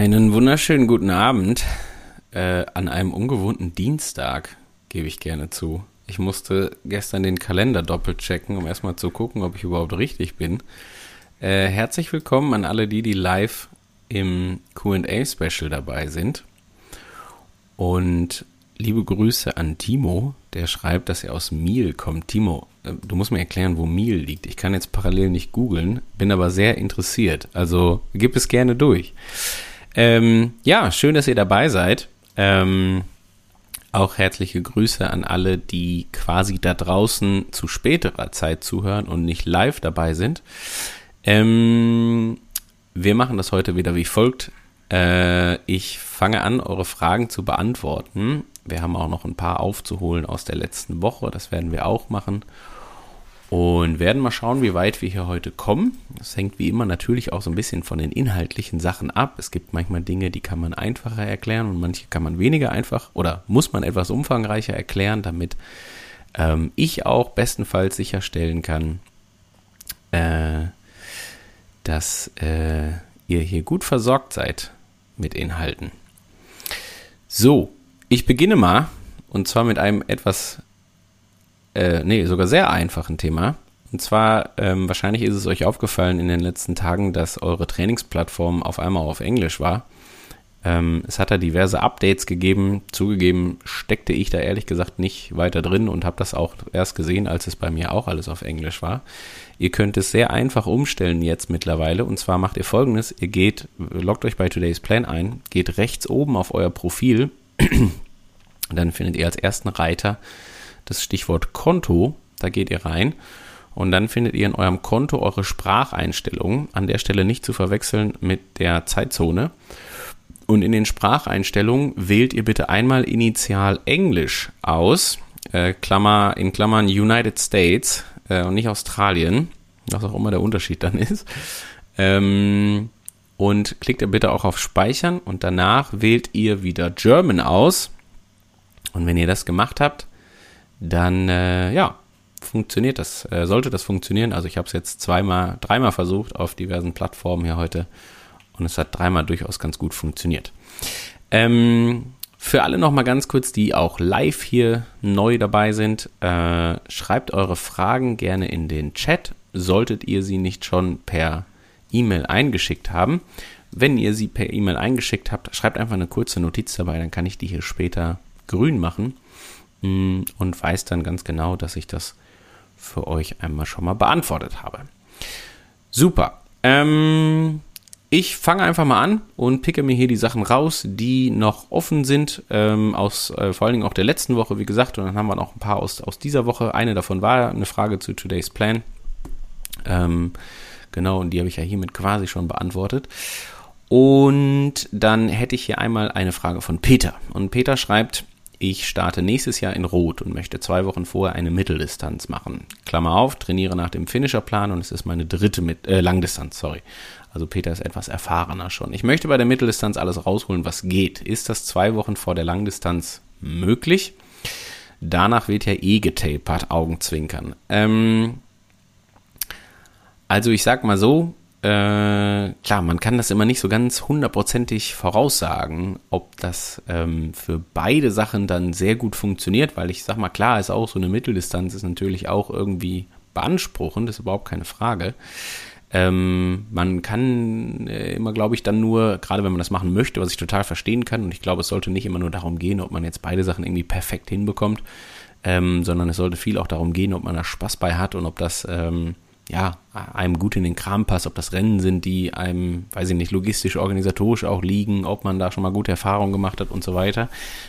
Einen wunderschönen guten Abend äh, an einem ungewohnten Dienstag, gebe ich gerne zu. Ich musste gestern den Kalender doppelt checken, um erstmal zu gucken, ob ich überhaupt richtig bin. Äh, herzlich willkommen an alle die, die live im QA-Special dabei sind. Und liebe Grüße an Timo, der schreibt, dass er aus Miel kommt. Timo, äh, du musst mir erklären, wo Miel liegt. Ich kann jetzt parallel nicht googeln, bin aber sehr interessiert. Also gib es gerne durch. Ähm, ja, schön, dass ihr dabei seid. Ähm, auch herzliche Grüße an alle, die quasi da draußen zu späterer Zeit zuhören und nicht live dabei sind. Ähm, wir machen das heute wieder wie folgt. Äh, ich fange an, eure Fragen zu beantworten. Wir haben auch noch ein paar aufzuholen aus der letzten Woche. Das werden wir auch machen. Und werden mal schauen, wie weit wir hier heute kommen. Das hängt wie immer natürlich auch so ein bisschen von den inhaltlichen Sachen ab. Es gibt manchmal Dinge, die kann man einfacher erklären und manche kann man weniger einfach oder muss man etwas umfangreicher erklären, damit ähm, ich auch bestenfalls sicherstellen kann, äh, dass äh, ihr hier gut versorgt seid mit Inhalten. So, ich beginne mal und zwar mit einem etwas äh, nee, sogar sehr einfachen Thema. Und zwar, ähm, wahrscheinlich ist es euch aufgefallen in den letzten Tagen, dass eure Trainingsplattform auf einmal auf Englisch war. Ähm, es hat da diverse Updates gegeben. Zugegeben steckte ich da ehrlich gesagt nicht weiter drin und habe das auch erst gesehen, als es bei mir auch alles auf Englisch war. Ihr könnt es sehr einfach umstellen jetzt mittlerweile. Und zwar macht ihr folgendes. Ihr geht, loggt euch bei Today's Plan ein, geht rechts oben auf euer Profil. dann findet ihr als ersten Reiter das Stichwort Konto. Da geht ihr rein und dann findet ihr in eurem Konto eure Spracheinstellungen. An der Stelle nicht zu verwechseln mit der Zeitzone. Und in den Spracheinstellungen wählt ihr bitte einmal initial Englisch aus, äh, Klammer, in Klammern United States äh, und nicht Australien, was auch immer der Unterschied dann ist. Ähm, und klickt ihr bitte auch auf Speichern und danach wählt ihr wieder German aus. Und wenn ihr das gemacht habt, dann äh, ja, funktioniert das, äh, sollte das funktionieren. Also ich habe es jetzt zweimal, dreimal versucht auf diversen Plattformen hier heute und es hat dreimal durchaus ganz gut funktioniert. Ähm, für alle nochmal ganz kurz, die auch live hier neu dabei sind, äh, schreibt eure Fragen gerne in den Chat, solltet ihr sie nicht schon per E-Mail eingeschickt haben. Wenn ihr sie per E-Mail eingeschickt habt, schreibt einfach eine kurze Notiz dabei, dann kann ich die hier später grün machen und weiß dann ganz genau, dass ich das für euch einmal schon mal beantwortet habe. Super. Ähm, ich fange einfach mal an und picke mir hier die Sachen raus, die noch offen sind, ähm, aus äh, vor allen Dingen auch der letzten Woche, wie gesagt, und dann haben wir noch ein paar aus, aus dieser Woche. Eine davon war eine Frage zu Today's Plan. Ähm, genau, und die habe ich ja hiermit quasi schon beantwortet. Und dann hätte ich hier einmal eine Frage von Peter. Und Peter schreibt, ich starte nächstes Jahr in Rot und möchte zwei Wochen vorher eine Mitteldistanz machen. Klammer auf, trainiere nach dem Finisherplan und es ist meine dritte Mit äh, Langdistanz, sorry. Also Peter ist etwas erfahrener schon. Ich möchte bei der Mitteldistanz alles rausholen, was geht. Ist das zwei Wochen vor der Langdistanz möglich? Danach wird ja eh getapert, Augenzwinkern. Ähm, also ich sag mal so, äh, klar, man kann das immer nicht so ganz hundertprozentig voraussagen, ob das ähm, für beide Sachen dann sehr gut funktioniert, weil ich sag mal, klar ist auch so eine Mitteldistanz ist natürlich auch irgendwie beanspruchend, ist überhaupt keine Frage. Ähm, man kann äh, immer, glaube ich, dann nur, gerade wenn man das machen möchte, was ich total verstehen kann, und ich glaube, es sollte nicht immer nur darum gehen, ob man jetzt beide Sachen irgendwie perfekt hinbekommt, ähm, sondern es sollte viel auch darum gehen, ob man da Spaß bei hat und ob das ähm, ja, einem gut in den Kram passt, ob das Rennen sind, die einem, weiß ich nicht, logistisch, organisatorisch auch liegen, ob man da schon mal gute Erfahrungen gemacht hat und so weiter.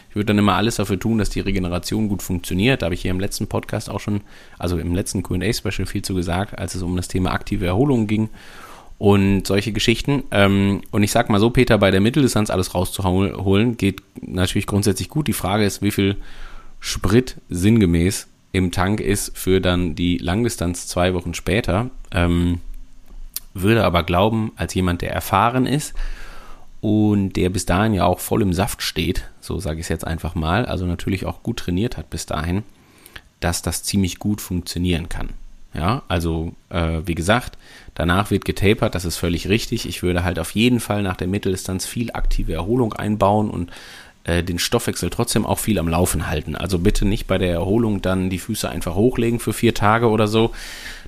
Ich würde dann immer alles dafür tun, dass die Regeneration gut funktioniert. Da habe ich hier im letzten Podcast auch schon, also im letzten QA-Special viel zu gesagt, als es um das Thema aktive Erholung ging und solche Geschichten. Ähm, und ich sag mal so, Peter, bei der Mitteldistanz alles rauszuholen, geht natürlich grundsätzlich gut. Die Frage ist, wie viel Sprit sinngemäß im Tank ist für dann die Langdistanz zwei Wochen später. Ähm, würde aber glauben, als jemand, der erfahren ist und der bis dahin ja auch voll im Saft steht, so sage ich es jetzt einfach mal, also natürlich auch gut trainiert hat bis dahin, dass das ziemlich gut funktionieren kann. Ja, also äh, wie gesagt, danach wird getapert, das ist völlig richtig. Ich würde halt auf jeden Fall nach der Mitteldistanz viel aktive Erholung einbauen und äh, den Stoffwechsel trotzdem auch viel am Laufen halten. Also bitte nicht bei der Erholung dann die Füße einfach hochlegen für vier Tage oder so.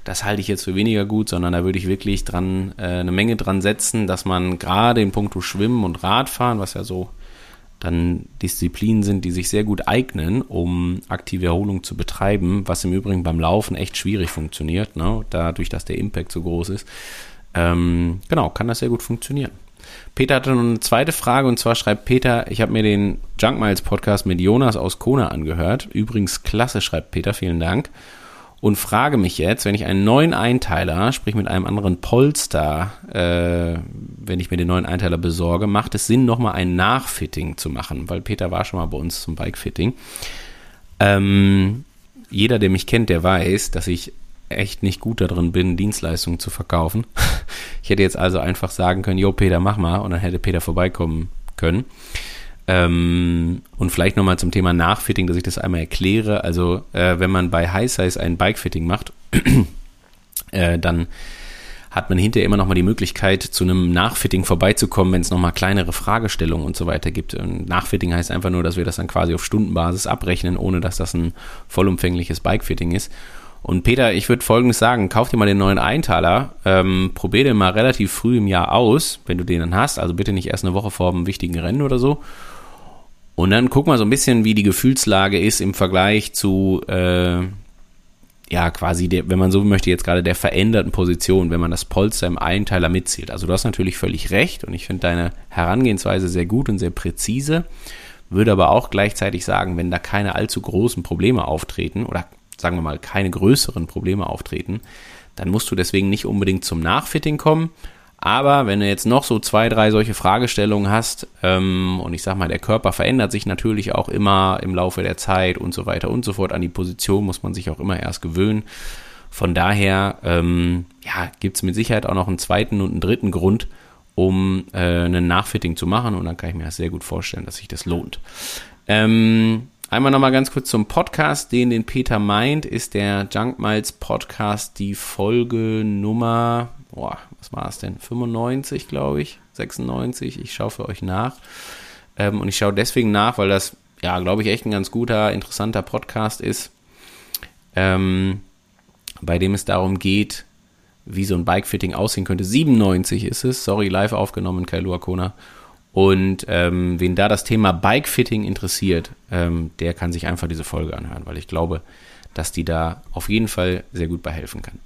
Das halte ich jetzt für weniger gut, sondern da würde ich wirklich dran äh, eine Menge dran setzen, dass man gerade in puncto Schwimmen und Radfahren, was ja so dann Disziplinen sind, die sich sehr gut eignen, um aktive Erholung zu betreiben, was im Übrigen beim Laufen echt schwierig funktioniert, ne? dadurch, dass der Impact so groß ist. Ähm, genau, kann das sehr gut funktionieren. Peter hatte noch eine zweite Frage und zwar schreibt Peter, ich habe mir den Junk Miles Podcast mit Jonas aus Kona angehört. Übrigens klasse, schreibt Peter, vielen Dank. Und frage mich jetzt, wenn ich einen neuen Einteiler, sprich mit einem anderen Polster, äh, wenn ich mir den neuen Einteiler besorge, macht es Sinn, nochmal ein Nachfitting zu machen, weil Peter war schon mal bei uns zum Bikefitting. Ähm, jeder, der mich kennt, der weiß, dass ich echt nicht gut darin bin, Dienstleistungen zu verkaufen. Ich hätte jetzt also einfach sagen können, jo Peter, mach mal, und dann hätte Peter vorbeikommen können. Ähm, und vielleicht nochmal zum Thema Nachfitting, dass ich das einmal erkläre. Also, äh, wenn man bei High Size ein Bikefitting macht, äh, dann hat man hinterher immer nochmal die Möglichkeit, zu einem Nachfitting vorbeizukommen, wenn es nochmal kleinere Fragestellungen und so weiter gibt. Und Nachfitting heißt einfach nur, dass wir das dann quasi auf Stundenbasis abrechnen, ohne dass das ein vollumfängliches Bikefitting ist. Und Peter, ich würde Folgendes sagen, kauf dir mal den neuen Einteiler, ähm, probier den mal relativ früh im Jahr aus, wenn du den dann hast, also bitte nicht erst eine Woche vor einem wichtigen Rennen oder so. Und dann guck mal so ein bisschen, wie die Gefühlslage ist im Vergleich zu, äh, ja, quasi, der, wenn man so möchte, jetzt gerade der veränderten Position, wenn man das Polster im Einteiler mitzählt. Also du hast natürlich völlig recht und ich finde deine Herangehensweise sehr gut und sehr präzise, würde aber auch gleichzeitig sagen, wenn da keine allzu großen Probleme auftreten oder sagen wir mal, keine größeren Probleme auftreten, dann musst du deswegen nicht unbedingt zum Nachfitting kommen. Aber wenn du jetzt noch so zwei, drei solche Fragestellungen hast, ähm, und ich sag mal, der Körper verändert sich natürlich auch immer im Laufe der Zeit und so weiter und so fort. An die Position muss man sich auch immer erst gewöhnen. Von daher, ähm, ja, gibt es mit Sicherheit auch noch einen zweiten und einen dritten Grund, um äh, einen Nachfitting zu machen. Und dann kann ich mir das sehr gut vorstellen, dass sich das lohnt. Ähm, Einmal nochmal ganz kurz zum Podcast, den den Peter meint, ist der Junk Miles Podcast die Folge Nummer, boah, was war es denn? 95, glaube ich, 96. Ich schaue für euch nach. Ähm, und ich schaue deswegen nach, weil das, ja, glaube ich, echt ein ganz guter, interessanter Podcast ist, ähm, bei dem es darum geht, wie so ein Bikefitting aussehen könnte. 97 ist es, sorry, live aufgenommen, Kailua Kona. Und ähm, wen da das Thema Bikefitting interessiert, ähm, der kann sich einfach diese Folge anhören, weil ich glaube, dass die da auf jeden Fall sehr gut bei helfen kann.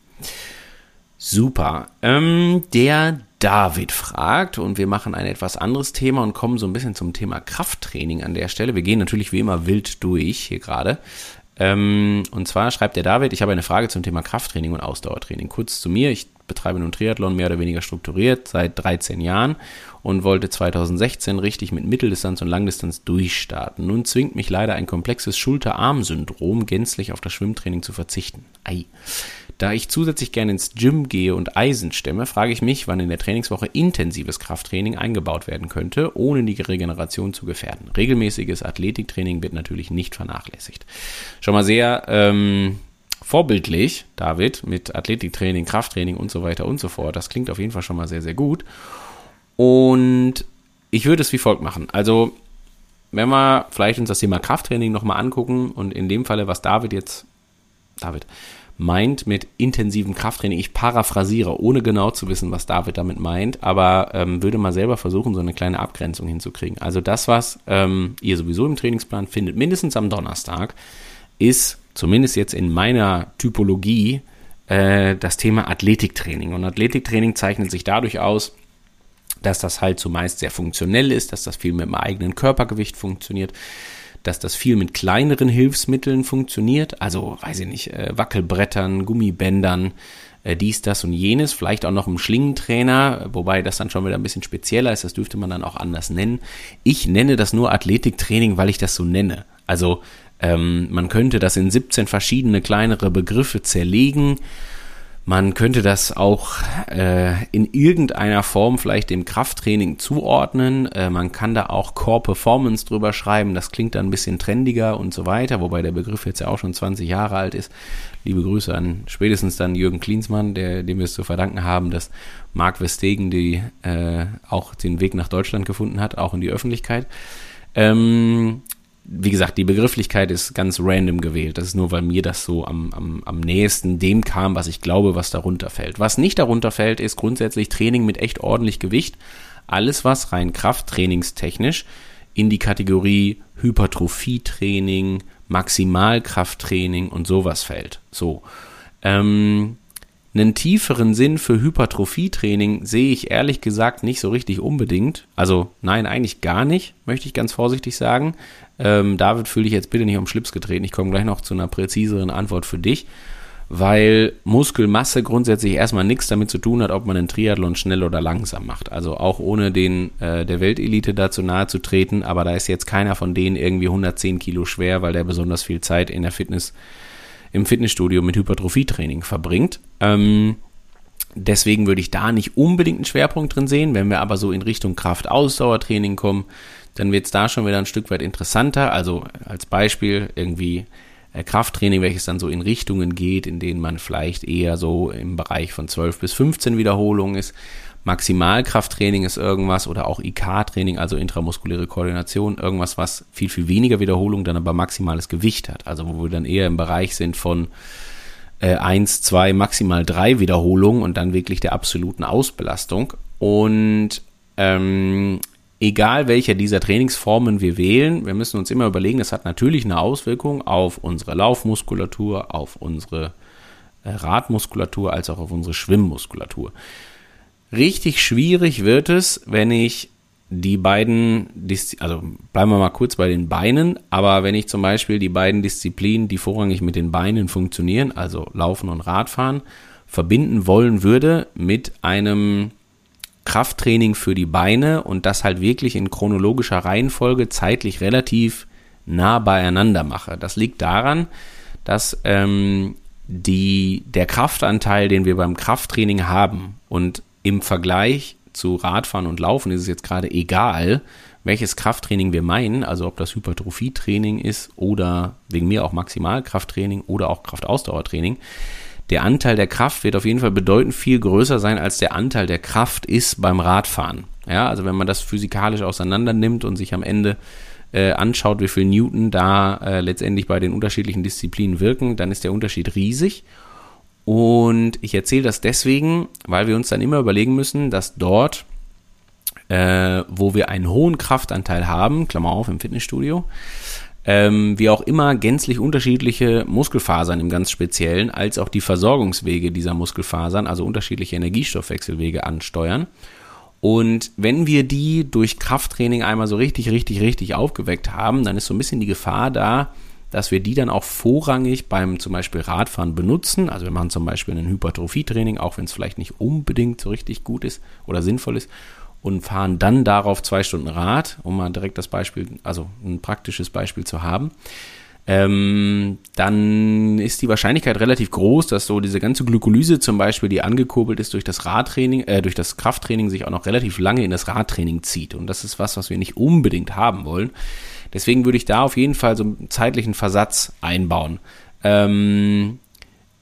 Super. Ähm, der David fragt, und wir machen ein etwas anderes Thema und kommen so ein bisschen zum Thema Krafttraining an der Stelle. Wir gehen natürlich wie immer wild durch hier gerade. Ähm, und zwar schreibt der David, ich habe eine Frage zum Thema Krafttraining und Ausdauertraining. Kurz zu mir, ich betreibe nun Triathlon mehr oder weniger strukturiert seit 13 Jahren und wollte 2016 richtig mit Mitteldistanz und Langdistanz durchstarten. Nun zwingt mich leider ein komplexes Schulter-Arm-Syndrom, gänzlich auf das Schwimmtraining zu verzichten. Ei. Da ich zusätzlich gerne ins Gym gehe und Eisen stemme, frage ich mich, wann in der Trainingswoche intensives Krafttraining eingebaut werden könnte, ohne die Regeneration zu gefährden. Regelmäßiges Athletiktraining wird natürlich nicht vernachlässigt. Schon mal sehr ähm, vorbildlich, David, mit Athletiktraining, Krafttraining und so weiter und so fort. Das klingt auf jeden Fall schon mal sehr, sehr gut. Und ich würde es wie folgt machen. Also, wenn wir vielleicht uns das Thema Krafttraining nochmal angucken und in dem Falle, was David jetzt, David, meint mit intensivem Krafttraining. Ich paraphrasiere, ohne genau zu wissen, was David damit meint, aber ähm, würde mal selber versuchen, so eine kleine Abgrenzung hinzukriegen. Also das, was ähm, ihr sowieso im Trainingsplan findet, mindestens am Donnerstag, ist zumindest jetzt in meiner Typologie, äh, das Thema Athletiktraining. Und Athletiktraining zeichnet sich dadurch aus, dass das halt zumeist sehr funktionell ist, dass das viel mit dem eigenen Körpergewicht funktioniert, dass das viel mit kleineren Hilfsmitteln funktioniert, also weiß ich nicht, äh, Wackelbrettern, Gummibändern, äh, dies, das und jenes, vielleicht auch noch im Schlingentrainer, wobei das dann schon wieder ein bisschen spezieller ist, das dürfte man dann auch anders nennen. Ich nenne das nur Athletiktraining, weil ich das so nenne. Also ähm, man könnte das in 17 verschiedene kleinere Begriffe zerlegen. Man könnte das auch äh, in irgendeiner Form vielleicht dem Krafttraining zuordnen. Äh, man kann da auch Core Performance drüber schreiben. Das klingt dann ein bisschen trendiger und so weiter, wobei der Begriff jetzt ja auch schon 20 Jahre alt ist. Liebe Grüße an spätestens dann Jürgen Klinsmann, der, dem wir es zu verdanken haben, dass Marc Westegen die, äh, auch den Weg nach Deutschland gefunden hat, auch in die Öffentlichkeit. Ähm, wie gesagt, die Begrifflichkeit ist ganz random gewählt. Das ist nur, weil mir das so am, am, am nächsten dem kam, was ich glaube, was darunter fällt. Was nicht darunter fällt, ist grundsätzlich Training mit echt ordentlich Gewicht. Alles, was rein Krafttrainingstechnisch in die Kategorie Hypertrophietraining, Maximalkrafttraining und sowas fällt. So. Ähm, einen tieferen Sinn für Hypertrophietraining sehe ich ehrlich gesagt nicht so richtig unbedingt. Also nein, eigentlich gar nicht, möchte ich ganz vorsichtig sagen. Ähm, David, fühle dich jetzt bitte nicht um Schlips getreten. Ich komme gleich noch zu einer präziseren Antwort für dich, weil Muskelmasse grundsätzlich erstmal nichts damit zu tun hat, ob man einen Triathlon schnell oder langsam macht. Also auch ohne den äh, der Weltelite dazu nahe zu treten, aber da ist jetzt keiner von denen irgendwie 110 Kilo schwer, weil der besonders viel Zeit in der Fitness im Fitnessstudio mit Hypertrophietraining verbringt. Ähm, deswegen würde ich da nicht unbedingt einen Schwerpunkt drin sehen. Wenn wir aber so in Richtung Kraft-Ausdauertraining kommen, dann wird es da schon wieder ein Stück weit interessanter. Also als Beispiel irgendwie äh, Krafttraining, welches dann so in Richtungen geht, in denen man vielleicht eher so im Bereich von 12 bis 15 Wiederholungen ist. Maximalkrafttraining ist irgendwas oder auch IK-Training, also intramuskuläre Koordination, irgendwas, was viel, viel weniger Wiederholung, dann aber maximales Gewicht hat. Also wo wir dann eher im Bereich sind von äh, 1, 2, maximal 3 Wiederholungen und dann wirklich der absoluten Ausbelastung. Und ähm, egal welcher dieser Trainingsformen wir wählen, wir müssen uns immer überlegen, das hat natürlich eine Auswirkung auf unsere Laufmuskulatur, auf unsere äh, Radmuskulatur, als auch auf unsere Schwimmmuskulatur. Richtig schwierig wird es, wenn ich die beiden, also bleiben wir mal kurz bei den Beinen, aber wenn ich zum Beispiel die beiden Disziplinen, die vorrangig mit den Beinen funktionieren, also Laufen und Radfahren, verbinden wollen würde mit einem Krafttraining für die Beine und das halt wirklich in chronologischer Reihenfolge zeitlich relativ nah beieinander mache. Das liegt daran, dass ähm, die, der Kraftanteil, den wir beim Krafttraining haben und im Vergleich zu Radfahren und Laufen ist es jetzt gerade egal, welches Krafttraining wir meinen, also ob das Hypertrophietraining ist oder wegen mir auch Maximalkrafttraining oder auch Kraftausdauertraining. Der Anteil der Kraft wird auf jeden Fall bedeutend viel größer sein, als der Anteil der Kraft ist beim Radfahren. Ja, also wenn man das physikalisch auseinander nimmt und sich am Ende äh, anschaut, wie viel Newton da äh, letztendlich bei den unterschiedlichen Disziplinen wirken, dann ist der Unterschied riesig. Und ich erzähle das deswegen, weil wir uns dann immer überlegen müssen, dass dort, äh, wo wir einen hohen Kraftanteil haben, Klammer auf im Fitnessstudio, ähm, wir auch immer gänzlich unterschiedliche Muskelfasern im ganz Speziellen, als auch die Versorgungswege dieser Muskelfasern, also unterschiedliche Energiestoffwechselwege ansteuern. Und wenn wir die durch Krafttraining einmal so richtig, richtig, richtig aufgeweckt haben, dann ist so ein bisschen die Gefahr da, dass wir die dann auch vorrangig beim zum Beispiel Radfahren benutzen. Also wir machen zum Beispiel ein Hypertrophietraining, auch wenn es vielleicht nicht unbedingt so richtig gut ist oder sinnvoll ist, und fahren dann darauf zwei Stunden Rad, um mal direkt das Beispiel, also ein praktisches Beispiel zu haben. Ähm, dann ist die Wahrscheinlichkeit relativ groß, dass so diese ganze Glykolyse zum Beispiel, die angekurbelt ist durch das Radtraining, äh, durch das Krafttraining, sich auch noch relativ lange in das Radtraining zieht. Und das ist was, was wir nicht unbedingt haben wollen. Deswegen würde ich da auf jeden Fall so einen zeitlichen Versatz einbauen. Ähm,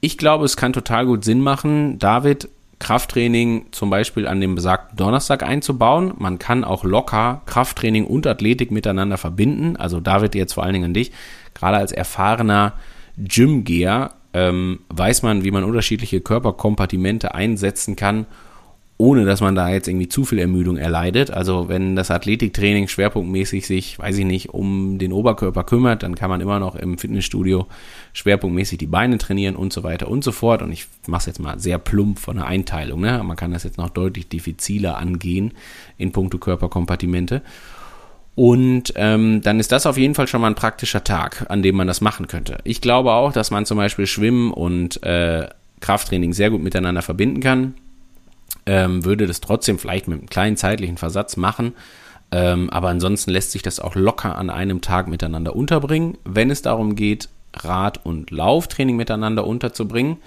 ich glaube, es kann total gut Sinn machen, David Krafttraining zum Beispiel an dem besagten Donnerstag einzubauen. Man kann auch locker Krafttraining und Athletik miteinander verbinden. Also David jetzt vor allen Dingen an dich. Gerade als erfahrener Gymgeher ähm, weiß man, wie man unterschiedliche Körperkompartimente einsetzen kann, ohne dass man da jetzt irgendwie zu viel Ermüdung erleidet. Also wenn das Athletiktraining schwerpunktmäßig sich, weiß ich nicht, um den Oberkörper kümmert, dann kann man immer noch im Fitnessstudio schwerpunktmäßig die Beine trainieren und so weiter und so fort. Und ich mache es jetzt mal sehr plump von der Einteilung. Ne? Man kann das jetzt noch deutlich diffiziler angehen in puncto Körperkompartimente. Und ähm, dann ist das auf jeden Fall schon mal ein praktischer Tag, an dem man das machen könnte. Ich glaube auch, dass man zum Beispiel Schwimmen und äh, Krafttraining sehr gut miteinander verbinden kann ähm, würde das trotzdem vielleicht mit einem kleinen zeitlichen Versatz machen. Ähm, aber ansonsten lässt sich das auch locker an einem Tag miteinander unterbringen. Wenn es darum geht, Rad- und Lauftraining miteinander unterzubringen,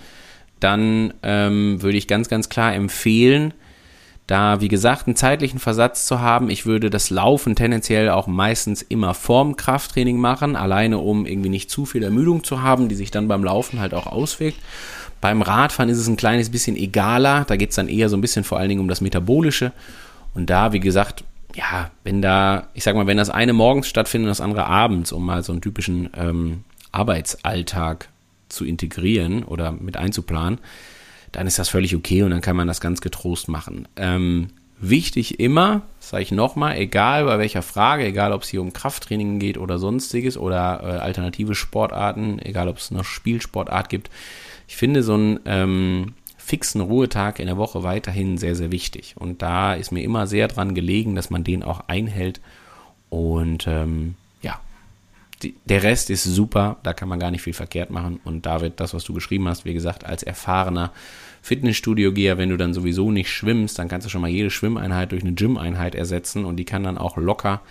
dann ähm, würde ich ganz, ganz klar empfehlen, da, wie gesagt, einen zeitlichen Versatz zu haben. Ich würde das Laufen tendenziell auch meistens immer vorm Krafttraining machen, alleine um irgendwie nicht zu viel Ermüdung zu haben, die sich dann beim Laufen halt auch auswirkt. Beim Radfahren ist es ein kleines bisschen egaler, da geht es dann eher so ein bisschen vor allen Dingen um das Metabolische. Und da, wie gesagt, ja, wenn da, ich sag mal, wenn das eine morgens stattfindet und das andere abends, um mal so einen typischen ähm, Arbeitsalltag zu integrieren oder mit einzuplanen, dann ist das völlig okay und dann kann man das ganz getrost machen. Ähm, wichtig immer, sage ich nochmal, egal bei welcher Frage, egal ob es hier um Krafttraining geht oder sonstiges oder äh, alternative Sportarten, egal ob es eine Spielsportart gibt, ich finde so einen ähm, fixen Ruhetag in der Woche weiterhin sehr, sehr wichtig. Und da ist mir immer sehr dran gelegen, dass man den auch einhält. Und ähm, ja, die, der Rest ist super, da kann man gar nicht viel verkehrt machen. Und David, das, was du geschrieben hast, wie gesagt, als erfahrener Fitnessstudio-Geher, wenn du dann sowieso nicht schwimmst, dann kannst du schon mal jede Schwimmeinheit durch eine Gym-Einheit ersetzen und die kann dann auch locker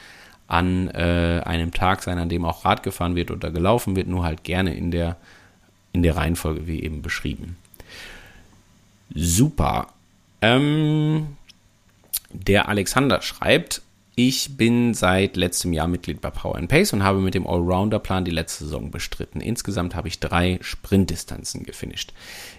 an äh, einem Tag sein, an dem auch Rad gefahren wird oder gelaufen wird, nur halt gerne in der, in der Reihenfolge wie eben beschrieben. Super. Ähm, der Alexander schreibt, ich bin seit letztem Jahr Mitglied bei Power and Pace und habe mit dem Allrounder-Plan die letzte Saison bestritten. Insgesamt habe ich drei Sprintdistanzen gefinisht.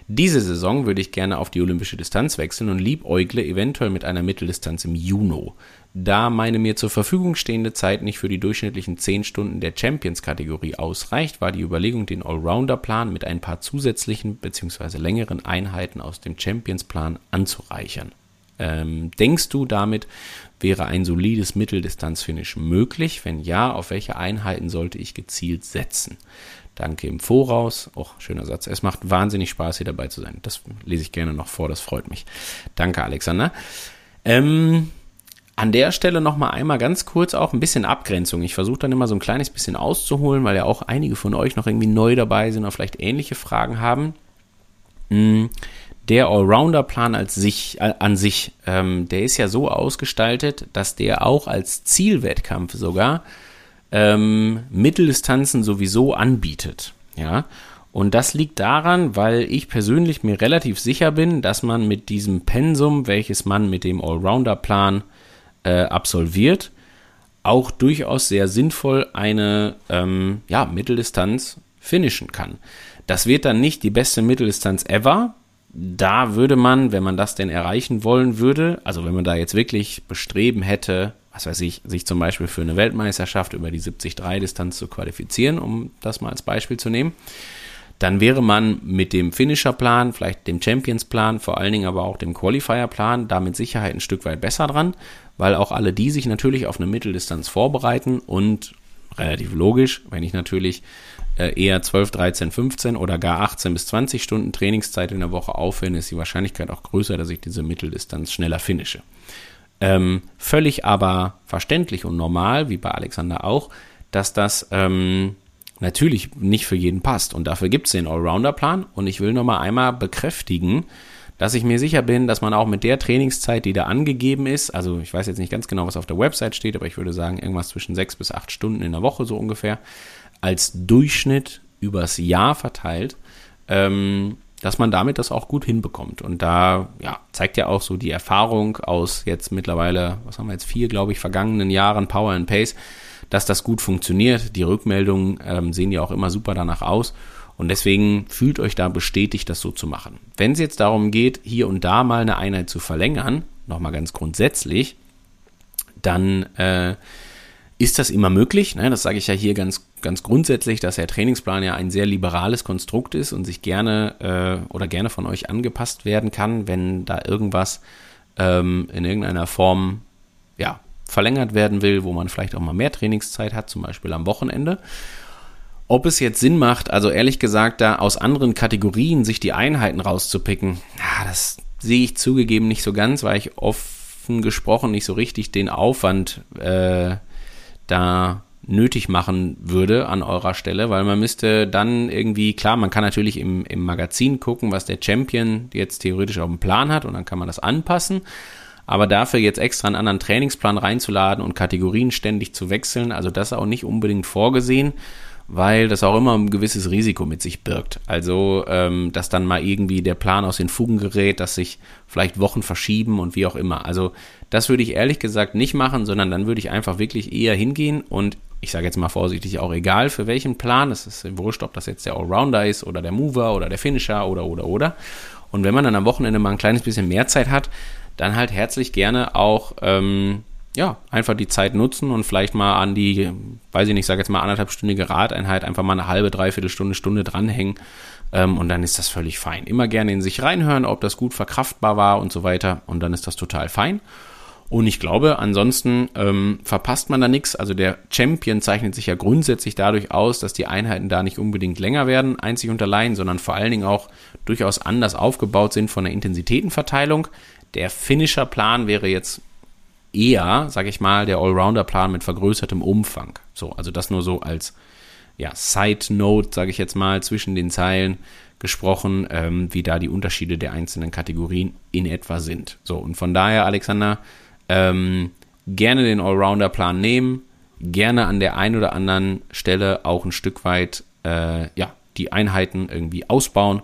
Diese Saison würde ich gerne auf die olympische Distanz wechseln und liebäugle eventuell mit einer Mitteldistanz im Juni. Da meine mir zur Verfügung stehende Zeit nicht für die durchschnittlichen 10 Stunden der Champions-Kategorie ausreicht, war die Überlegung, den Allrounder-Plan mit ein paar zusätzlichen bzw. längeren Einheiten aus dem Champions-Plan anzureichern. Ähm, denkst du, damit wäre ein solides Mitteldistanzfinish möglich? Wenn ja, auf welche Einheiten sollte ich gezielt setzen? Danke im Voraus. Och, schöner Satz. Es macht wahnsinnig Spaß, hier dabei zu sein. Das lese ich gerne noch vor, das freut mich. Danke, Alexander. Ähm, an der Stelle nochmal einmal ganz kurz auch ein bisschen Abgrenzung. Ich versuche dann immer so ein kleines bisschen auszuholen, weil ja auch einige von euch noch irgendwie neu dabei sind oder vielleicht ähnliche Fragen haben. Hm, der Allrounder-Plan als sich, äh, an sich, ähm, der ist ja so ausgestaltet, dass der auch als Zielwettkampf sogar ähm, Mitteldistanzen sowieso anbietet. Ja. Und das liegt daran, weil ich persönlich mir relativ sicher bin, dass man mit diesem Pensum, welches man mit dem Allrounder-Plan äh, absolviert, auch durchaus sehr sinnvoll eine ähm, ja, Mitteldistanz finishen kann. Das wird dann nicht die beste Mitteldistanz ever, da würde man, wenn man das denn erreichen wollen würde, also wenn man da jetzt wirklich bestreben hätte, was weiß ich, sich zum Beispiel für eine Weltmeisterschaft über die 73-Distanz zu qualifizieren, um das mal als Beispiel zu nehmen, dann wäre man mit dem Finisher-Plan, vielleicht dem Champions-Plan, vor allen Dingen aber auch dem Qualifier-Plan, da mit Sicherheit ein Stück weit besser dran, weil auch alle die sich natürlich auf eine Mitteldistanz vorbereiten und relativ logisch, wenn ich natürlich eher 12, 13, 15 oder gar 18 bis 20 Stunden Trainingszeit in der Woche aufwende, ist die Wahrscheinlichkeit auch größer, dass ich diese Mitteldistanz schneller finische. Ähm, völlig aber verständlich und normal, wie bei Alexander auch, dass das ähm, natürlich nicht für jeden passt. Und dafür gibt es den Allrounder-Plan. Und ich will nochmal einmal bekräftigen, dass ich mir sicher bin, dass man auch mit der Trainingszeit, die da angegeben ist, also ich weiß jetzt nicht ganz genau, was auf der Website steht, aber ich würde sagen, irgendwas zwischen sechs bis acht Stunden in der Woche so ungefähr, als Durchschnitt übers Jahr verteilt, ähm, dass man damit das auch gut hinbekommt. Und da ja, zeigt ja auch so die Erfahrung aus jetzt mittlerweile, was haben wir jetzt, vier, glaube ich, vergangenen Jahren Power and Pace, dass das gut funktioniert. Die Rückmeldungen ähm, sehen ja auch immer super danach aus. Und deswegen fühlt euch da bestätigt, das so zu machen. Wenn es jetzt darum geht, hier und da mal eine Einheit zu verlängern, nochmal ganz grundsätzlich, dann äh, ist das immer möglich. Ne? Das sage ich ja hier ganz, ganz grundsätzlich, dass der Trainingsplan ja ein sehr liberales Konstrukt ist und sich gerne äh, oder gerne von euch angepasst werden kann, wenn da irgendwas ähm, in irgendeiner Form ja, verlängert werden will, wo man vielleicht auch mal mehr Trainingszeit hat, zum Beispiel am Wochenende. Ob es jetzt Sinn macht, also ehrlich gesagt, da aus anderen Kategorien sich die Einheiten rauszupicken, ja, das sehe ich zugegeben nicht so ganz, weil ich offen gesprochen nicht so richtig den Aufwand äh, da nötig machen würde an eurer Stelle, weil man müsste dann irgendwie, klar, man kann natürlich im, im Magazin gucken, was der Champion jetzt theoretisch auf dem Plan hat und dann kann man das anpassen. Aber dafür jetzt extra einen anderen Trainingsplan reinzuladen und Kategorien ständig zu wechseln, also das auch nicht unbedingt vorgesehen. Weil das auch immer ein gewisses Risiko mit sich birgt. Also, ähm, dass dann mal irgendwie der Plan aus den Fugen gerät, dass sich vielleicht Wochen verschieben und wie auch immer. Also, das würde ich ehrlich gesagt nicht machen, sondern dann würde ich einfach wirklich eher hingehen und ich sage jetzt mal vorsichtig, auch egal für welchen Plan, es ist wurscht, ob das jetzt der Allrounder ist oder der Mover oder der Finisher oder oder oder. Und wenn man dann am Wochenende mal ein kleines bisschen mehr Zeit hat, dann halt herzlich gerne auch ähm, ja, einfach die Zeit nutzen und vielleicht mal an die, weiß ich nicht, sage jetzt mal anderthalbstündige Radeinheit einfach mal eine halbe, dreiviertel Stunde, Stunde dranhängen ähm, und dann ist das völlig fein. Immer gerne in sich reinhören, ob das gut verkraftbar war und so weiter und dann ist das total fein. Und ich glaube, ansonsten ähm, verpasst man da nichts. Also der Champion zeichnet sich ja grundsätzlich dadurch aus, dass die Einheiten da nicht unbedingt länger werden, einzig und allein, sondern vor allen Dingen auch durchaus anders aufgebaut sind von der Intensitätenverteilung. Der Finisher-Plan wäre jetzt eher, sage ich mal, der Allrounder-Plan mit vergrößertem Umfang. So, also das nur so als ja, Side-Note, sage ich jetzt mal, zwischen den Zeilen gesprochen, ähm, wie da die Unterschiede der einzelnen Kategorien in etwa sind. So, und von daher, Alexander, ähm, gerne den Allrounder-Plan nehmen, gerne an der einen oder anderen Stelle auch ein Stück weit, äh, ja, die Einheiten irgendwie ausbauen.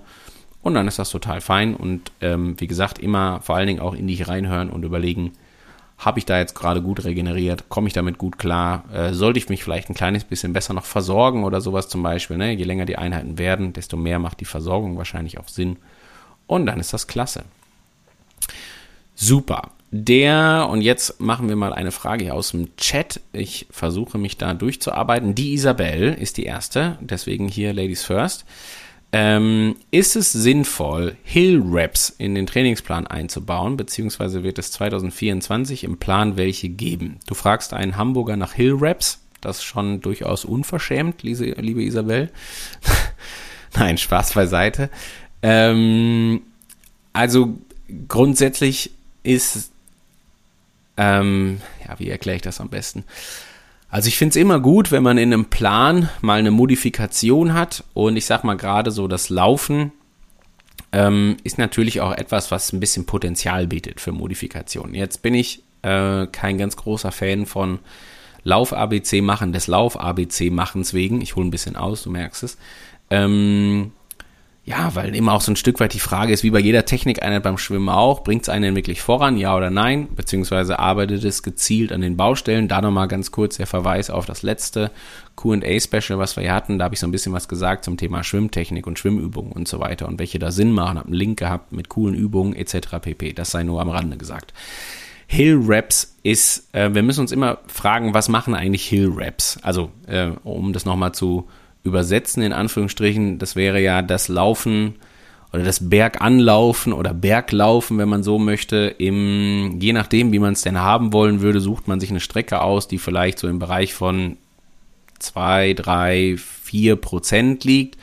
Und dann ist das total fein. Und ähm, wie gesagt, immer vor allen Dingen auch in dich reinhören und überlegen, habe ich da jetzt gerade gut regeneriert? Komme ich damit gut klar? Äh, sollte ich mich vielleicht ein kleines bisschen besser noch versorgen oder sowas zum Beispiel? Ne? Je länger die Einheiten werden, desto mehr macht die Versorgung wahrscheinlich auch Sinn. Und dann ist das klasse. Super. Der, und jetzt machen wir mal eine Frage hier aus dem Chat. Ich versuche mich da durchzuarbeiten. Die Isabel ist die erste, deswegen hier Ladies First. Ähm, ist es sinnvoll, Hill Reps in den Trainingsplan einzubauen, beziehungsweise wird es 2024 im Plan welche geben? Du fragst einen Hamburger nach Hill Reps, das ist schon durchaus unverschämt, liebe Isabel. Nein, Spaß beiseite. Ähm, also grundsätzlich ist, ähm, ja, wie erkläre ich das am besten? Also ich finde es immer gut, wenn man in einem Plan mal eine Modifikation hat und ich sag mal gerade so das Laufen ähm, ist natürlich auch etwas, was ein bisschen Potenzial bietet für Modifikationen. Jetzt bin ich äh, kein ganz großer Fan von Lauf-ABC machen, des Lauf-ABC machens wegen. Ich hole ein bisschen aus, du merkst es. Ähm, ja, weil immer auch so ein Stück weit die Frage ist, wie bei jeder Technikeinheit beim Schwimmen auch, bringt es einen wirklich voran, ja oder nein, beziehungsweise arbeitet es gezielt an den Baustellen. Da nochmal ganz kurz der Verweis auf das letzte Q&A-Special, was wir hier hatten. Da habe ich so ein bisschen was gesagt zum Thema Schwimmtechnik und Schwimmübungen und so weiter und welche da Sinn machen. Habe einen Link gehabt mit coolen Übungen etc. pp. Das sei nur am Rande gesagt. Hill Raps ist, äh, wir müssen uns immer fragen, was machen eigentlich Hill Raps? Also, äh, um das nochmal zu übersetzen, in Anführungsstrichen, das wäre ja das Laufen oder das Berganlaufen oder Berglaufen, wenn man so möchte, im, je nachdem, wie man es denn haben wollen würde, sucht man sich eine Strecke aus, die vielleicht so im Bereich von zwei, drei, vier Prozent liegt.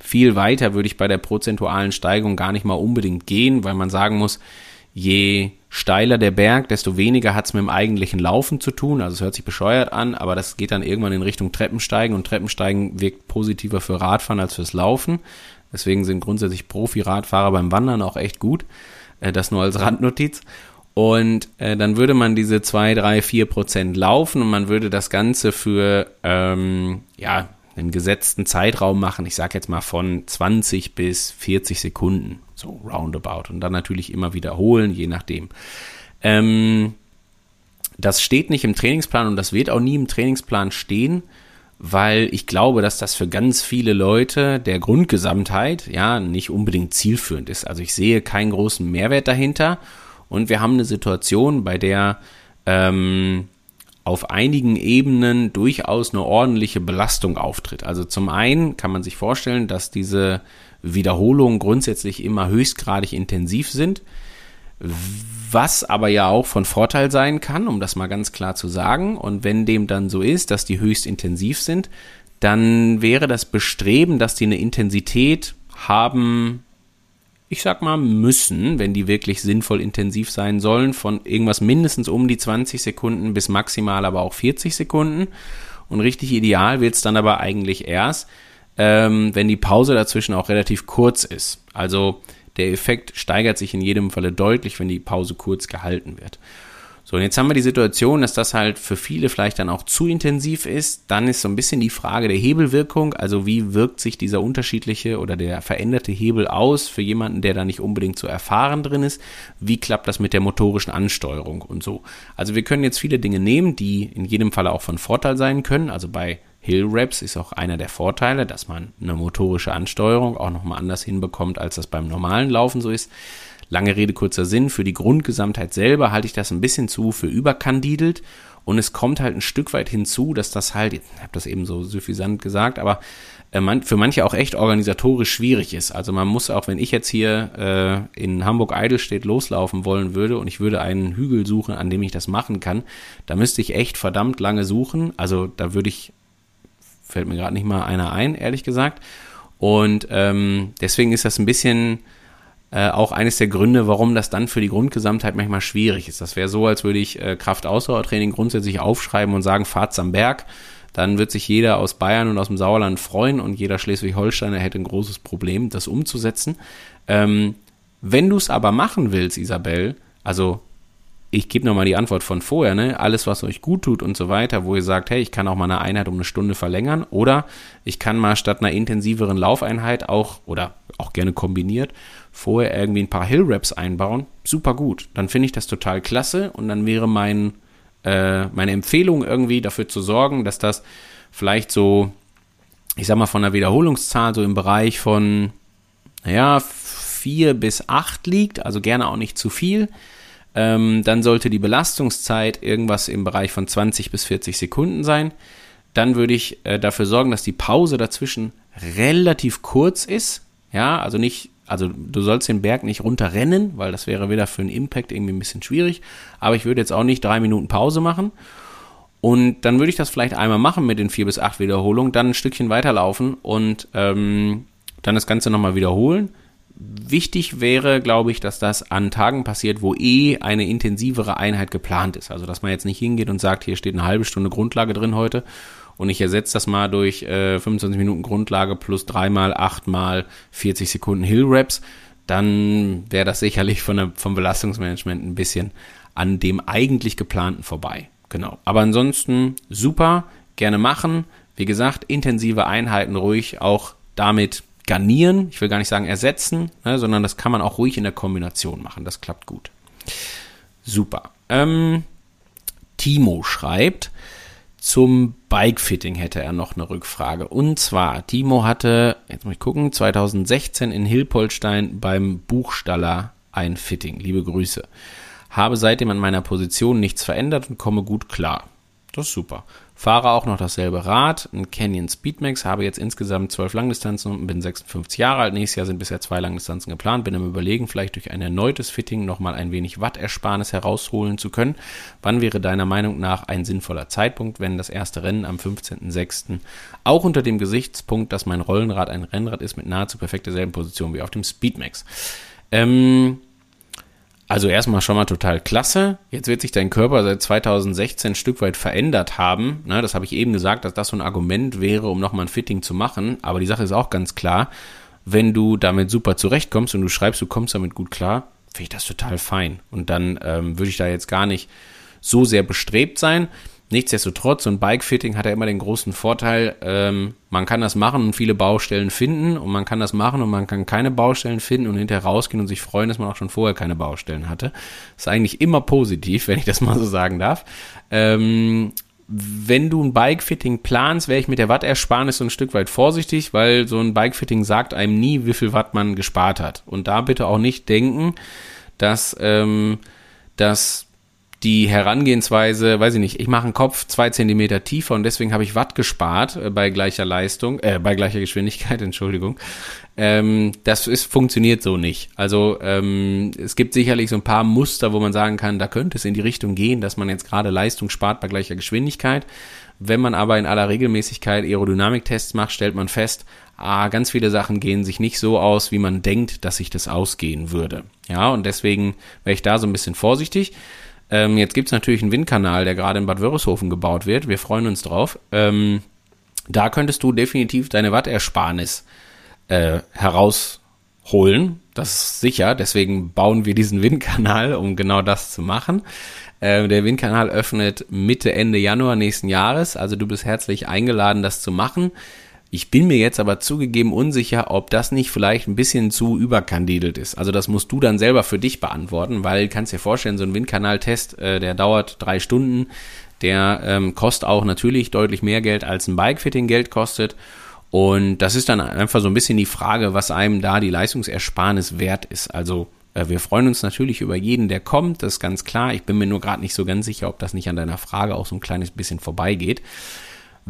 Viel weiter würde ich bei der prozentualen Steigung gar nicht mal unbedingt gehen, weil man sagen muss, je steiler der Berg, desto weniger hat es mit dem eigentlichen Laufen zu tun. Also es hört sich bescheuert an, aber das geht dann irgendwann in Richtung Treppensteigen und Treppensteigen wirkt positiver für Radfahren als fürs Laufen. Deswegen sind grundsätzlich Profi-Radfahrer beim Wandern auch echt gut. Äh, das nur als Randnotiz. Und äh, dann würde man diese zwei, drei, vier Prozent laufen und man würde das Ganze für ähm, ja, einen gesetzten Zeitraum machen. Ich sage jetzt mal von 20 bis 40 Sekunden so roundabout. Und dann natürlich immer wiederholen, je nachdem. Ähm, das steht nicht im Trainingsplan und das wird auch nie im Trainingsplan stehen, weil ich glaube, dass das für ganz viele Leute der Grundgesamtheit ja nicht unbedingt zielführend ist. Also ich sehe keinen großen Mehrwert dahinter und wir haben eine Situation, bei der ähm, auf einigen Ebenen durchaus eine ordentliche Belastung auftritt. Also zum einen kann man sich vorstellen, dass diese Wiederholungen grundsätzlich immer höchstgradig intensiv sind, was aber ja auch von Vorteil sein kann, um das mal ganz klar zu sagen. Und wenn dem dann so ist, dass die höchst intensiv sind, dann wäre das Bestreben, dass die eine Intensität haben, ich sag mal, müssen, wenn die wirklich sinnvoll intensiv sein sollen, von irgendwas mindestens um die 20 Sekunden bis maximal aber auch 40 Sekunden. Und richtig ideal wird es dann aber eigentlich erst, ähm, wenn die Pause dazwischen auch relativ kurz ist. Also der Effekt steigert sich in jedem Falle deutlich, wenn die Pause kurz gehalten wird. So, und jetzt haben wir die Situation, dass das halt für viele vielleicht dann auch zu intensiv ist. Dann ist so ein bisschen die Frage der Hebelwirkung. Also wie wirkt sich dieser unterschiedliche oder der veränderte Hebel aus für jemanden, der da nicht unbedingt so erfahren drin ist? Wie klappt das mit der motorischen Ansteuerung und so? Also wir können jetzt viele Dinge nehmen, die in jedem Falle auch von Vorteil sein können. Also bei Hill Raps ist auch einer der Vorteile, dass man eine motorische Ansteuerung auch nochmal anders hinbekommt, als das beim normalen Laufen so ist. Lange Rede, kurzer Sinn. Für die Grundgesamtheit selber halte ich das ein bisschen zu für überkandidelt. Und es kommt halt ein Stück weit hinzu, dass das halt, ich habe das eben so suffisant gesagt, aber äh, für manche auch echt organisatorisch schwierig ist. Also man muss auch, wenn ich jetzt hier äh, in Hamburg-Eidelstedt loslaufen wollen würde und ich würde einen Hügel suchen, an dem ich das machen kann, da müsste ich echt verdammt lange suchen. Also da würde ich, fällt mir gerade nicht mal einer ein, ehrlich gesagt. Und ähm, deswegen ist das ein bisschen äh, auch eines der Gründe, warum das dann für die Grundgesamtheit manchmal schwierig ist. Das wäre so, als würde ich äh, Kraft-Ausdauertraining grundsätzlich aufschreiben und sagen, fahrt's am Berg. Dann wird sich jeder aus Bayern und aus dem Sauerland freuen und jeder Schleswig-Holsteiner hätte ein großes Problem, das umzusetzen. Ähm, wenn du es aber machen willst, Isabel, also ich gebe nochmal die Antwort von vorher, ne? Alles, was euch gut tut und so weiter, wo ihr sagt, hey, ich kann auch mal eine Einheit um eine Stunde verlängern oder ich kann mal statt einer intensiveren Laufeinheit auch oder auch gerne kombiniert vorher irgendwie ein paar Hill Raps einbauen, super gut. Dann finde ich das total klasse und dann wäre mein, äh, meine Empfehlung irgendwie dafür zu sorgen, dass das vielleicht so, ich sag mal, von der Wiederholungszahl so im Bereich von, naja, vier bis acht liegt, also gerne auch nicht zu viel. Ähm, dann sollte die Belastungszeit irgendwas im Bereich von 20 bis 40 Sekunden sein. Dann würde ich äh, dafür sorgen, dass die Pause dazwischen relativ kurz ist. Ja, also nicht also du sollst den Berg nicht runterrennen, weil das wäre wieder für einen Impact irgendwie ein bisschen schwierig. Aber ich würde jetzt auch nicht drei Minuten Pause machen. Und dann würde ich das vielleicht einmal machen mit den vier bis acht Wiederholungen, dann ein Stückchen weiterlaufen und ähm, dann das Ganze nochmal wiederholen. Wichtig wäre, glaube ich, dass das an Tagen passiert, wo eh eine intensivere Einheit geplant ist. Also dass man jetzt nicht hingeht und sagt, hier steht eine halbe Stunde Grundlage drin heute und ich ersetze das mal durch äh, 25 Minuten Grundlage plus dreimal, achtmal 40 Sekunden Hill Reps, dann wäre das sicherlich von der, vom Belastungsmanagement ein bisschen an dem eigentlich geplanten vorbei. Genau. Aber ansonsten super, gerne machen. Wie gesagt, intensive Einheiten ruhig auch damit garnieren. Ich will gar nicht sagen ersetzen, ne, sondern das kann man auch ruhig in der Kombination machen. Das klappt gut. Super. Ähm, Timo schreibt, zum Bikefitting hätte er noch eine Rückfrage. Und zwar, Timo hatte, jetzt muss ich gucken, 2016 in Hilpolstein beim Buchstaller ein Fitting. Liebe Grüße. Habe seitdem an meiner Position nichts verändert und komme gut klar. Das ist super. Fahre auch noch dasselbe Rad, ein Canyon Speedmax, habe jetzt insgesamt zwölf Langdistanzen und bin 56 Jahre alt. Nächstes Jahr sind bisher zwei Langdistanzen geplant. Bin am überlegen, vielleicht durch ein erneutes Fitting nochmal ein wenig Wattersparnis herausholen zu können. Wann wäre deiner Meinung nach ein sinnvoller Zeitpunkt, wenn das erste Rennen am 15.06. auch unter dem Gesichtspunkt, dass mein Rollenrad ein Rennrad ist mit nahezu perfekt derselben Position wie auf dem Speedmax? Ähm, also erstmal schon mal total klasse. Jetzt wird sich dein Körper seit 2016 ein Stück weit verändert haben. Ne, das habe ich eben gesagt, dass das so ein Argument wäre, um nochmal ein Fitting zu machen. Aber die Sache ist auch ganz klar, wenn du damit super zurechtkommst und du schreibst, du kommst damit gut klar, finde ich das total fein. Und dann ähm, würde ich da jetzt gar nicht so sehr bestrebt sein. Nichtsdestotrotz, so ein Bike-Fitting hat ja immer den großen Vorteil, ähm, man kann das machen und viele Baustellen finden und man kann das machen und man kann keine Baustellen finden und hinterher rausgehen und sich freuen, dass man auch schon vorher keine Baustellen hatte. Das ist eigentlich immer positiv, wenn ich das mal so sagen darf. Ähm, wenn du ein Bike-Fitting planst, wäre ich mit der Wattersparnis so ein Stück weit vorsichtig, weil so ein Bike-Fitting sagt einem nie, wie viel Watt man gespart hat. Und da bitte auch nicht denken, dass, ähm, dass die Herangehensweise, weiß ich nicht, ich mache einen Kopf zwei Zentimeter tiefer und deswegen habe ich Watt gespart äh, bei gleicher Leistung, äh, bei gleicher Geschwindigkeit, Entschuldigung. Ähm, das ist, funktioniert so nicht. Also ähm, es gibt sicherlich so ein paar Muster, wo man sagen kann, da könnte es in die Richtung gehen, dass man jetzt gerade Leistung spart bei gleicher Geschwindigkeit. Wenn man aber in aller Regelmäßigkeit Aerodynamiktests macht, stellt man fest, ah, ganz viele Sachen gehen sich nicht so aus, wie man denkt, dass sich das ausgehen würde. Ja, und deswegen wäre ich da so ein bisschen vorsichtig. Ähm, jetzt gibt's natürlich einen Windkanal, der gerade in Bad Wörishofen gebaut wird. Wir freuen uns drauf. Ähm, da könntest du definitiv deine Wattersparnis äh, herausholen. Das ist sicher. Deswegen bauen wir diesen Windkanal, um genau das zu machen. Äh, der Windkanal öffnet Mitte, Ende Januar nächsten Jahres. Also du bist herzlich eingeladen, das zu machen. Ich bin mir jetzt aber zugegeben unsicher, ob das nicht vielleicht ein bisschen zu überkandidelt ist. Also das musst du dann selber für dich beantworten, weil kannst dir vorstellen, so ein Windkanaltest, äh, der dauert drei Stunden, der ähm, kostet auch natürlich deutlich mehr Geld, als ein Bikefitting Geld kostet. Und das ist dann einfach so ein bisschen die Frage, was einem da die Leistungsersparnis wert ist. Also äh, wir freuen uns natürlich über jeden, der kommt, das ist ganz klar. Ich bin mir nur gerade nicht so ganz sicher, ob das nicht an deiner Frage auch so ein kleines bisschen vorbeigeht.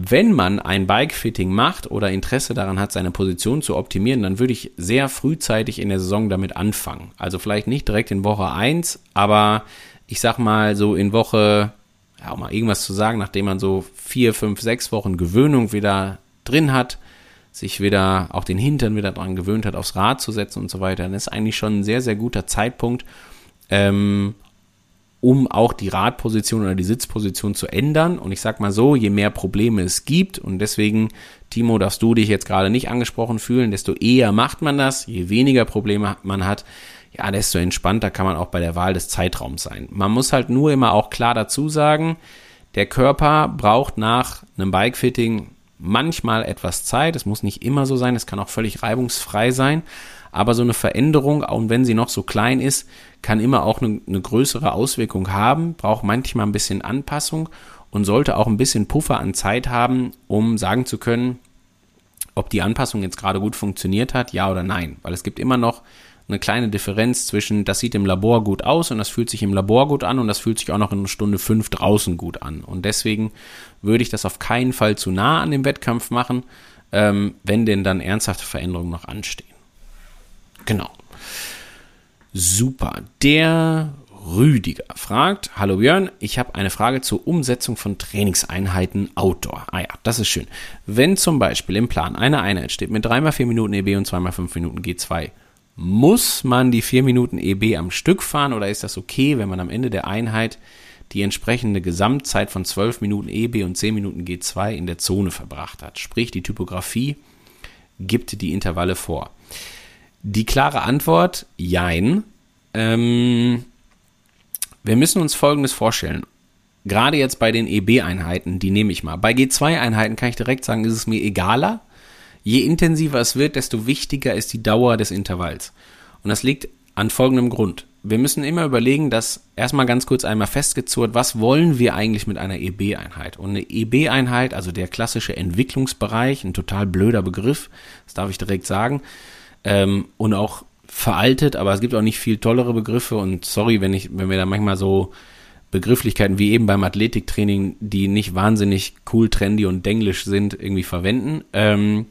Wenn man ein Bike-Fitting macht oder Interesse daran hat, seine Position zu optimieren, dann würde ich sehr frühzeitig in der Saison damit anfangen. Also vielleicht nicht direkt in Woche 1, aber ich sag mal so in Woche, ja, um mal irgendwas zu sagen, nachdem man so vier, fünf, sechs Wochen Gewöhnung wieder drin hat, sich wieder auch den Hintern wieder dran gewöhnt hat, aufs Rad zu setzen und so weiter, dann ist eigentlich schon ein sehr, sehr guter Zeitpunkt, ähm, um auch die Radposition oder die Sitzposition zu ändern. Und ich sag mal so, je mehr Probleme es gibt, und deswegen, Timo, darfst du dich jetzt gerade nicht angesprochen fühlen, desto eher macht man das, je weniger Probleme man hat, ja, desto entspannter kann man auch bei der Wahl des Zeitraums sein. Man muss halt nur immer auch klar dazu sagen, der Körper braucht nach einem Bikefitting manchmal etwas Zeit. Es muss nicht immer so sein, es kann auch völlig reibungsfrei sein. Aber so eine Veränderung, auch wenn sie noch so klein ist, kann immer auch eine, eine größere Auswirkung haben, braucht manchmal ein bisschen Anpassung und sollte auch ein bisschen Puffer an Zeit haben, um sagen zu können, ob die Anpassung jetzt gerade gut funktioniert hat, ja oder nein. Weil es gibt immer noch eine kleine Differenz zwischen, das sieht im Labor gut aus und das fühlt sich im Labor gut an und das fühlt sich auch noch in Stunde fünf draußen gut an. Und deswegen würde ich das auf keinen Fall zu nah an dem Wettkampf machen, ähm, wenn denn dann ernsthafte Veränderungen noch anstehen. Genau. Super. Der Rüdiger fragt, hallo Björn, ich habe eine Frage zur Umsetzung von Trainingseinheiten Outdoor. Ah ja, das ist schön. Wenn zum Beispiel im Plan eine Einheit steht mit 3x4 Minuten EB und 2x5 Minuten G2, muss man die 4 Minuten EB am Stück fahren oder ist das okay, wenn man am Ende der Einheit die entsprechende Gesamtzeit von 12 Minuten EB und 10 Minuten G2 in der Zone verbracht hat? Sprich, die Typografie gibt die Intervalle vor. Die klare Antwort, jein. Ähm, wir müssen uns Folgendes vorstellen. Gerade jetzt bei den EB-Einheiten, die nehme ich mal. Bei G2-Einheiten kann ich direkt sagen, ist es mir egaler. Je intensiver es wird, desto wichtiger ist die Dauer des Intervalls. Und das liegt an folgendem Grund. Wir müssen immer überlegen, dass erstmal ganz kurz einmal festgezurrt, was wollen wir eigentlich mit einer EB-Einheit? Und eine EB-Einheit, also der klassische Entwicklungsbereich, ein total blöder Begriff, das darf ich direkt sagen, ähm, und auch veraltet, aber es gibt auch nicht viel tollere Begriffe und sorry, wenn ich, wenn wir da manchmal so Begrifflichkeiten wie eben beim Athletiktraining, die nicht wahnsinnig cool, trendy und denglisch sind, irgendwie verwenden. Ähm,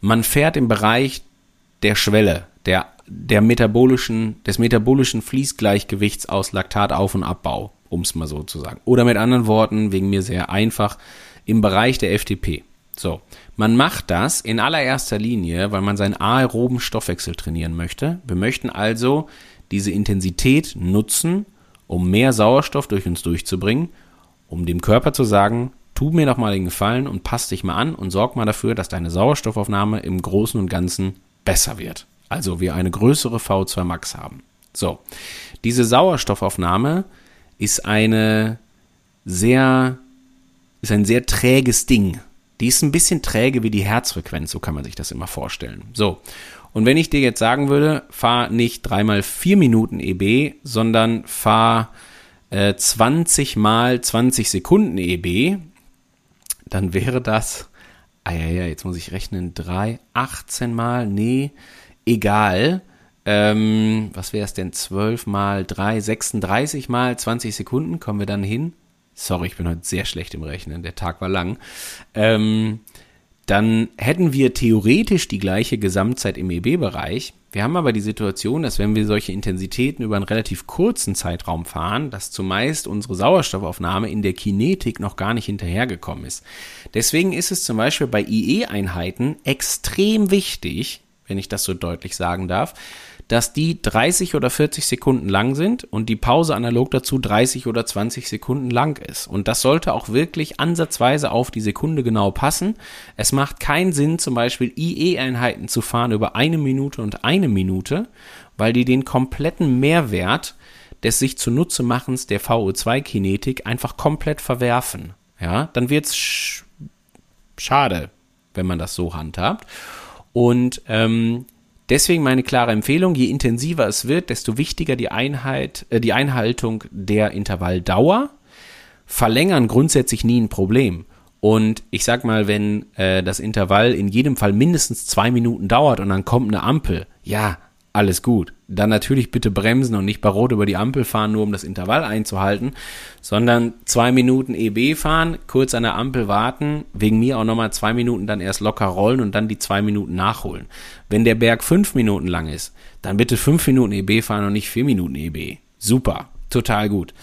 man fährt im Bereich der Schwelle, der, der metabolischen, des metabolischen Fließgleichgewichts aus Laktatauf- und Abbau, um es mal so zu sagen. Oder mit anderen Worten, wegen mir sehr einfach, im Bereich der FTP. So, man macht das in allererster Linie, weil man seinen aeroben Stoffwechsel trainieren möchte. Wir möchten also diese Intensität nutzen, um mehr Sauerstoff durch uns durchzubringen, um dem Körper zu sagen, tu mir doch mal den Gefallen und pass dich mal an und sorg mal dafür, dass deine Sauerstoffaufnahme im Großen und Ganzen besser wird. Also wir eine größere V2 Max haben. So, diese Sauerstoffaufnahme ist eine sehr, ist ein sehr träges Ding. Die ist ein bisschen träge wie die Herzfrequenz, so kann man sich das immer vorstellen. So. Und wenn ich dir jetzt sagen würde, fahr nicht dreimal vier Minuten EB, sondern fahr äh, 20 mal 20 Sekunden EB, dann wäre das, ah ja, ja, jetzt muss ich rechnen, drei, 18 mal, nee, egal. Ähm, was wäre es denn? 12 mal 3, 36 mal 20 Sekunden, kommen wir dann hin? Sorry, ich bin heute sehr schlecht im Rechnen, der Tag war lang. Ähm, dann hätten wir theoretisch die gleiche Gesamtzeit im EB-Bereich. Wir haben aber die Situation, dass wenn wir solche Intensitäten über einen relativ kurzen Zeitraum fahren, dass zumeist unsere Sauerstoffaufnahme in der Kinetik noch gar nicht hinterhergekommen ist. Deswegen ist es zum Beispiel bei IE-Einheiten extrem wichtig, wenn ich das so deutlich sagen darf, dass die 30 oder 40 Sekunden lang sind und die Pause analog dazu 30 oder 20 Sekunden lang ist. Und das sollte auch wirklich ansatzweise auf die Sekunde genau passen. Es macht keinen Sinn, zum Beispiel IE-Einheiten zu fahren über eine Minute und eine Minute, weil die den kompletten Mehrwert des sich zunutze machens der VO2-Kinetik einfach komplett verwerfen. Ja, dann wird's sch schade, wenn man das so handhabt. Und ähm, deswegen meine klare Empfehlung, je intensiver es wird, desto wichtiger die Einheit, äh, die Einhaltung der Intervalldauer. Verlängern grundsätzlich nie ein Problem. Und ich sag mal, wenn äh, das Intervall in jedem Fall mindestens zwei Minuten dauert und dann kommt eine Ampel, ja, alles gut. Dann natürlich bitte bremsen und nicht bei Rot über die Ampel fahren, nur um das Intervall einzuhalten, sondern zwei Minuten EB fahren, kurz an der Ampel warten, wegen mir auch nochmal zwei Minuten dann erst locker rollen und dann die zwei Minuten nachholen. Wenn der Berg fünf Minuten lang ist, dann bitte fünf Minuten EB fahren und nicht vier Minuten EB. Super, total gut.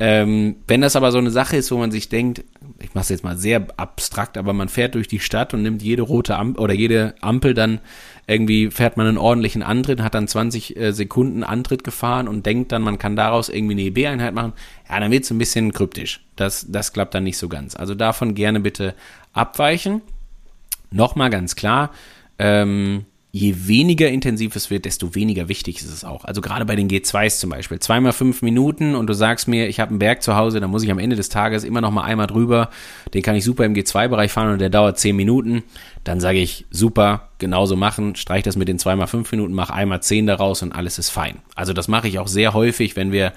Ähm, wenn das aber so eine Sache ist, wo man sich denkt, ich mache es jetzt mal sehr abstrakt, aber man fährt durch die Stadt und nimmt jede rote Ampel oder jede Ampel dann irgendwie fährt man einen ordentlichen Antritt, hat dann 20 äh, Sekunden Antritt gefahren und denkt dann, man kann daraus irgendwie eine EB-Einheit machen, ja, dann wird es ein bisschen kryptisch. Das, das klappt dann nicht so ganz. Also davon gerne bitte abweichen. Nochmal ganz klar, ähm, je weniger intensiv es wird, desto weniger wichtig ist es auch. Also gerade bei den G2s zum Beispiel. Zweimal fünf Minuten und du sagst mir, ich habe einen Berg zu Hause, dann muss ich am Ende des Tages immer noch mal einmal drüber. Den kann ich super im G2-Bereich fahren und der dauert zehn Minuten. Dann sage ich, super, genauso machen, streich das mit den zweimal fünf Minuten, mach einmal zehn daraus und alles ist fein. Also das mache ich auch sehr häufig, wenn wir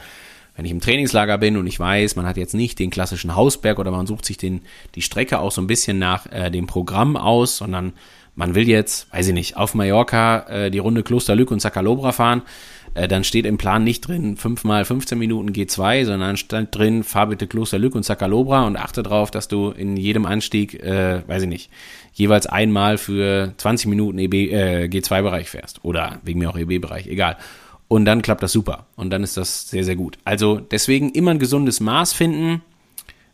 wenn ich im Trainingslager bin und ich weiß, man hat jetzt nicht den klassischen Hausberg oder man sucht sich den, die Strecke auch so ein bisschen nach äh, dem Programm aus, sondern man will jetzt, weiß ich nicht, auf Mallorca äh, die Runde Klosterlück und Sacalobra fahren, äh, dann steht im Plan nicht drin 5 mal 15 Minuten G2, sondern stand drin, fahr bitte Klosterlück und Sacalobra und achte darauf, dass du in jedem Anstieg, äh, weiß ich nicht, jeweils einmal für 20 Minuten EB, äh, G2-Bereich fährst. Oder wegen mir auch EB-Bereich, egal. Und dann klappt das super. Und dann ist das sehr, sehr gut. Also deswegen immer ein gesundes Maß finden.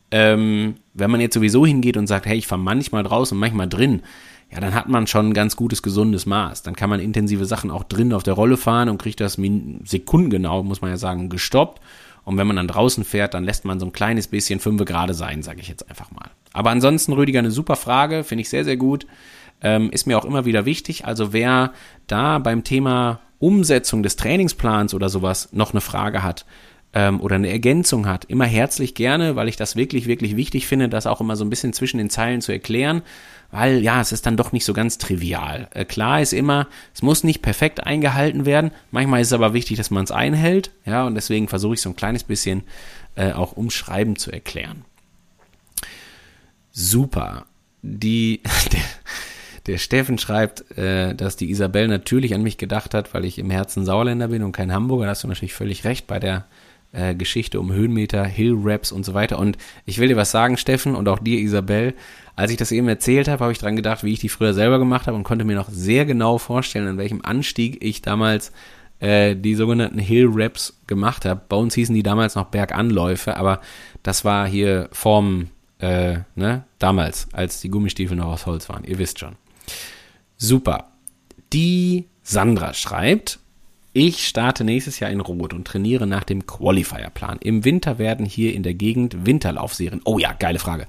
Ähm, wenn man jetzt sowieso hingeht und sagt, hey, ich fahre manchmal draußen und manchmal drin, ja, dann hat man schon ein ganz gutes, gesundes Maß. Dann kann man intensive Sachen auch drin auf der Rolle fahren und kriegt das sekundengenau, muss man ja sagen, gestoppt. Und wenn man dann draußen fährt, dann lässt man so ein kleines bisschen fünfe gerade sein, sage ich jetzt einfach mal. Aber ansonsten, Rüdiger, eine super Frage, finde ich sehr, sehr gut. Ähm, ist mir auch immer wieder wichtig. Also wer da beim Thema Umsetzung des Trainingsplans oder sowas noch eine Frage hat, ähm, oder eine Ergänzung hat, immer herzlich gerne, weil ich das wirklich, wirklich wichtig finde, das auch immer so ein bisschen zwischen den Zeilen zu erklären, weil ja, es ist dann doch nicht so ganz trivial. Äh, klar ist immer, es muss nicht perfekt eingehalten werden, manchmal ist es aber wichtig, dass man es einhält, ja, und deswegen versuche ich so ein kleines bisschen äh, auch umschreiben zu erklären. Super. Die, der, der Steffen schreibt, äh, dass die Isabel natürlich an mich gedacht hat, weil ich im Herzen Sauerländer bin und kein Hamburger. Da hast du natürlich völlig recht bei der äh, Geschichte um Höhenmeter, Hill-Raps und so weiter. Und ich will dir was sagen, Steffen, und auch dir, Isabel. Als ich das eben erzählt habe, habe ich dran gedacht, wie ich die früher selber gemacht habe und konnte mir noch sehr genau vorstellen, an welchem Anstieg ich damals äh, die sogenannten Hill-Raps gemacht habe. Bei uns hießen die damals noch Berganläufe, aber das war hier Form, äh, ne, damals, als die Gummistiefel noch aus Holz waren. Ihr wisst schon. Super. Die Sandra schreibt, ich starte nächstes Jahr in Rot und trainiere nach dem Qualifier-Plan. Im Winter werden hier in der Gegend Winterlaufserien. Oh ja, geile Frage.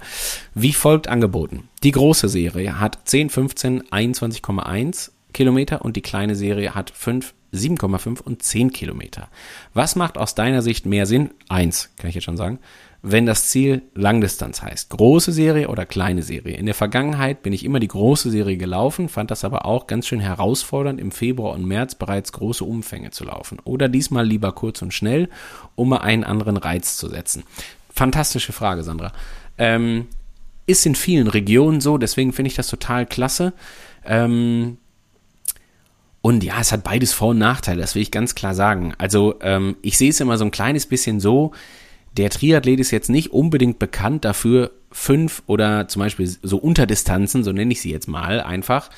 Wie folgt angeboten? Die große Serie hat 10, 15, 21,1 Kilometer und die kleine Serie hat 5, 7,5 und 10 Kilometer. Was macht aus deiner Sicht mehr Sinn? Eins, kann ich jetzt schon sagen wenn das Ziel Langdistanz heißt. Große Serie oder kleine Serie. In der Vergangenheit bin ich immer die große Serie gelaufen, fand das aber auch ganz schön herausfordernd, im Februar und März bereits große Umfänge zu laufen. Oder diesmal lieber kurz und schnell, um mal einen anderen Reiz zu setzen. Fantastische Frage, Sandra. Ähm, ist in vielen Regionen so, deswegen finde ich das total klasse. Ähm, und ja, es hat beides Vor- und Nachteile, das will ich ganz klar sagen. Also ähm, ich sehe es immer so ein kleines bisschen so, der Triathlet ist jetzt nicht unbedingt bekannt dafür, fünf oder zum Beispiel so Unterdistanzen, so nenne ich sie jetzt mal einfach,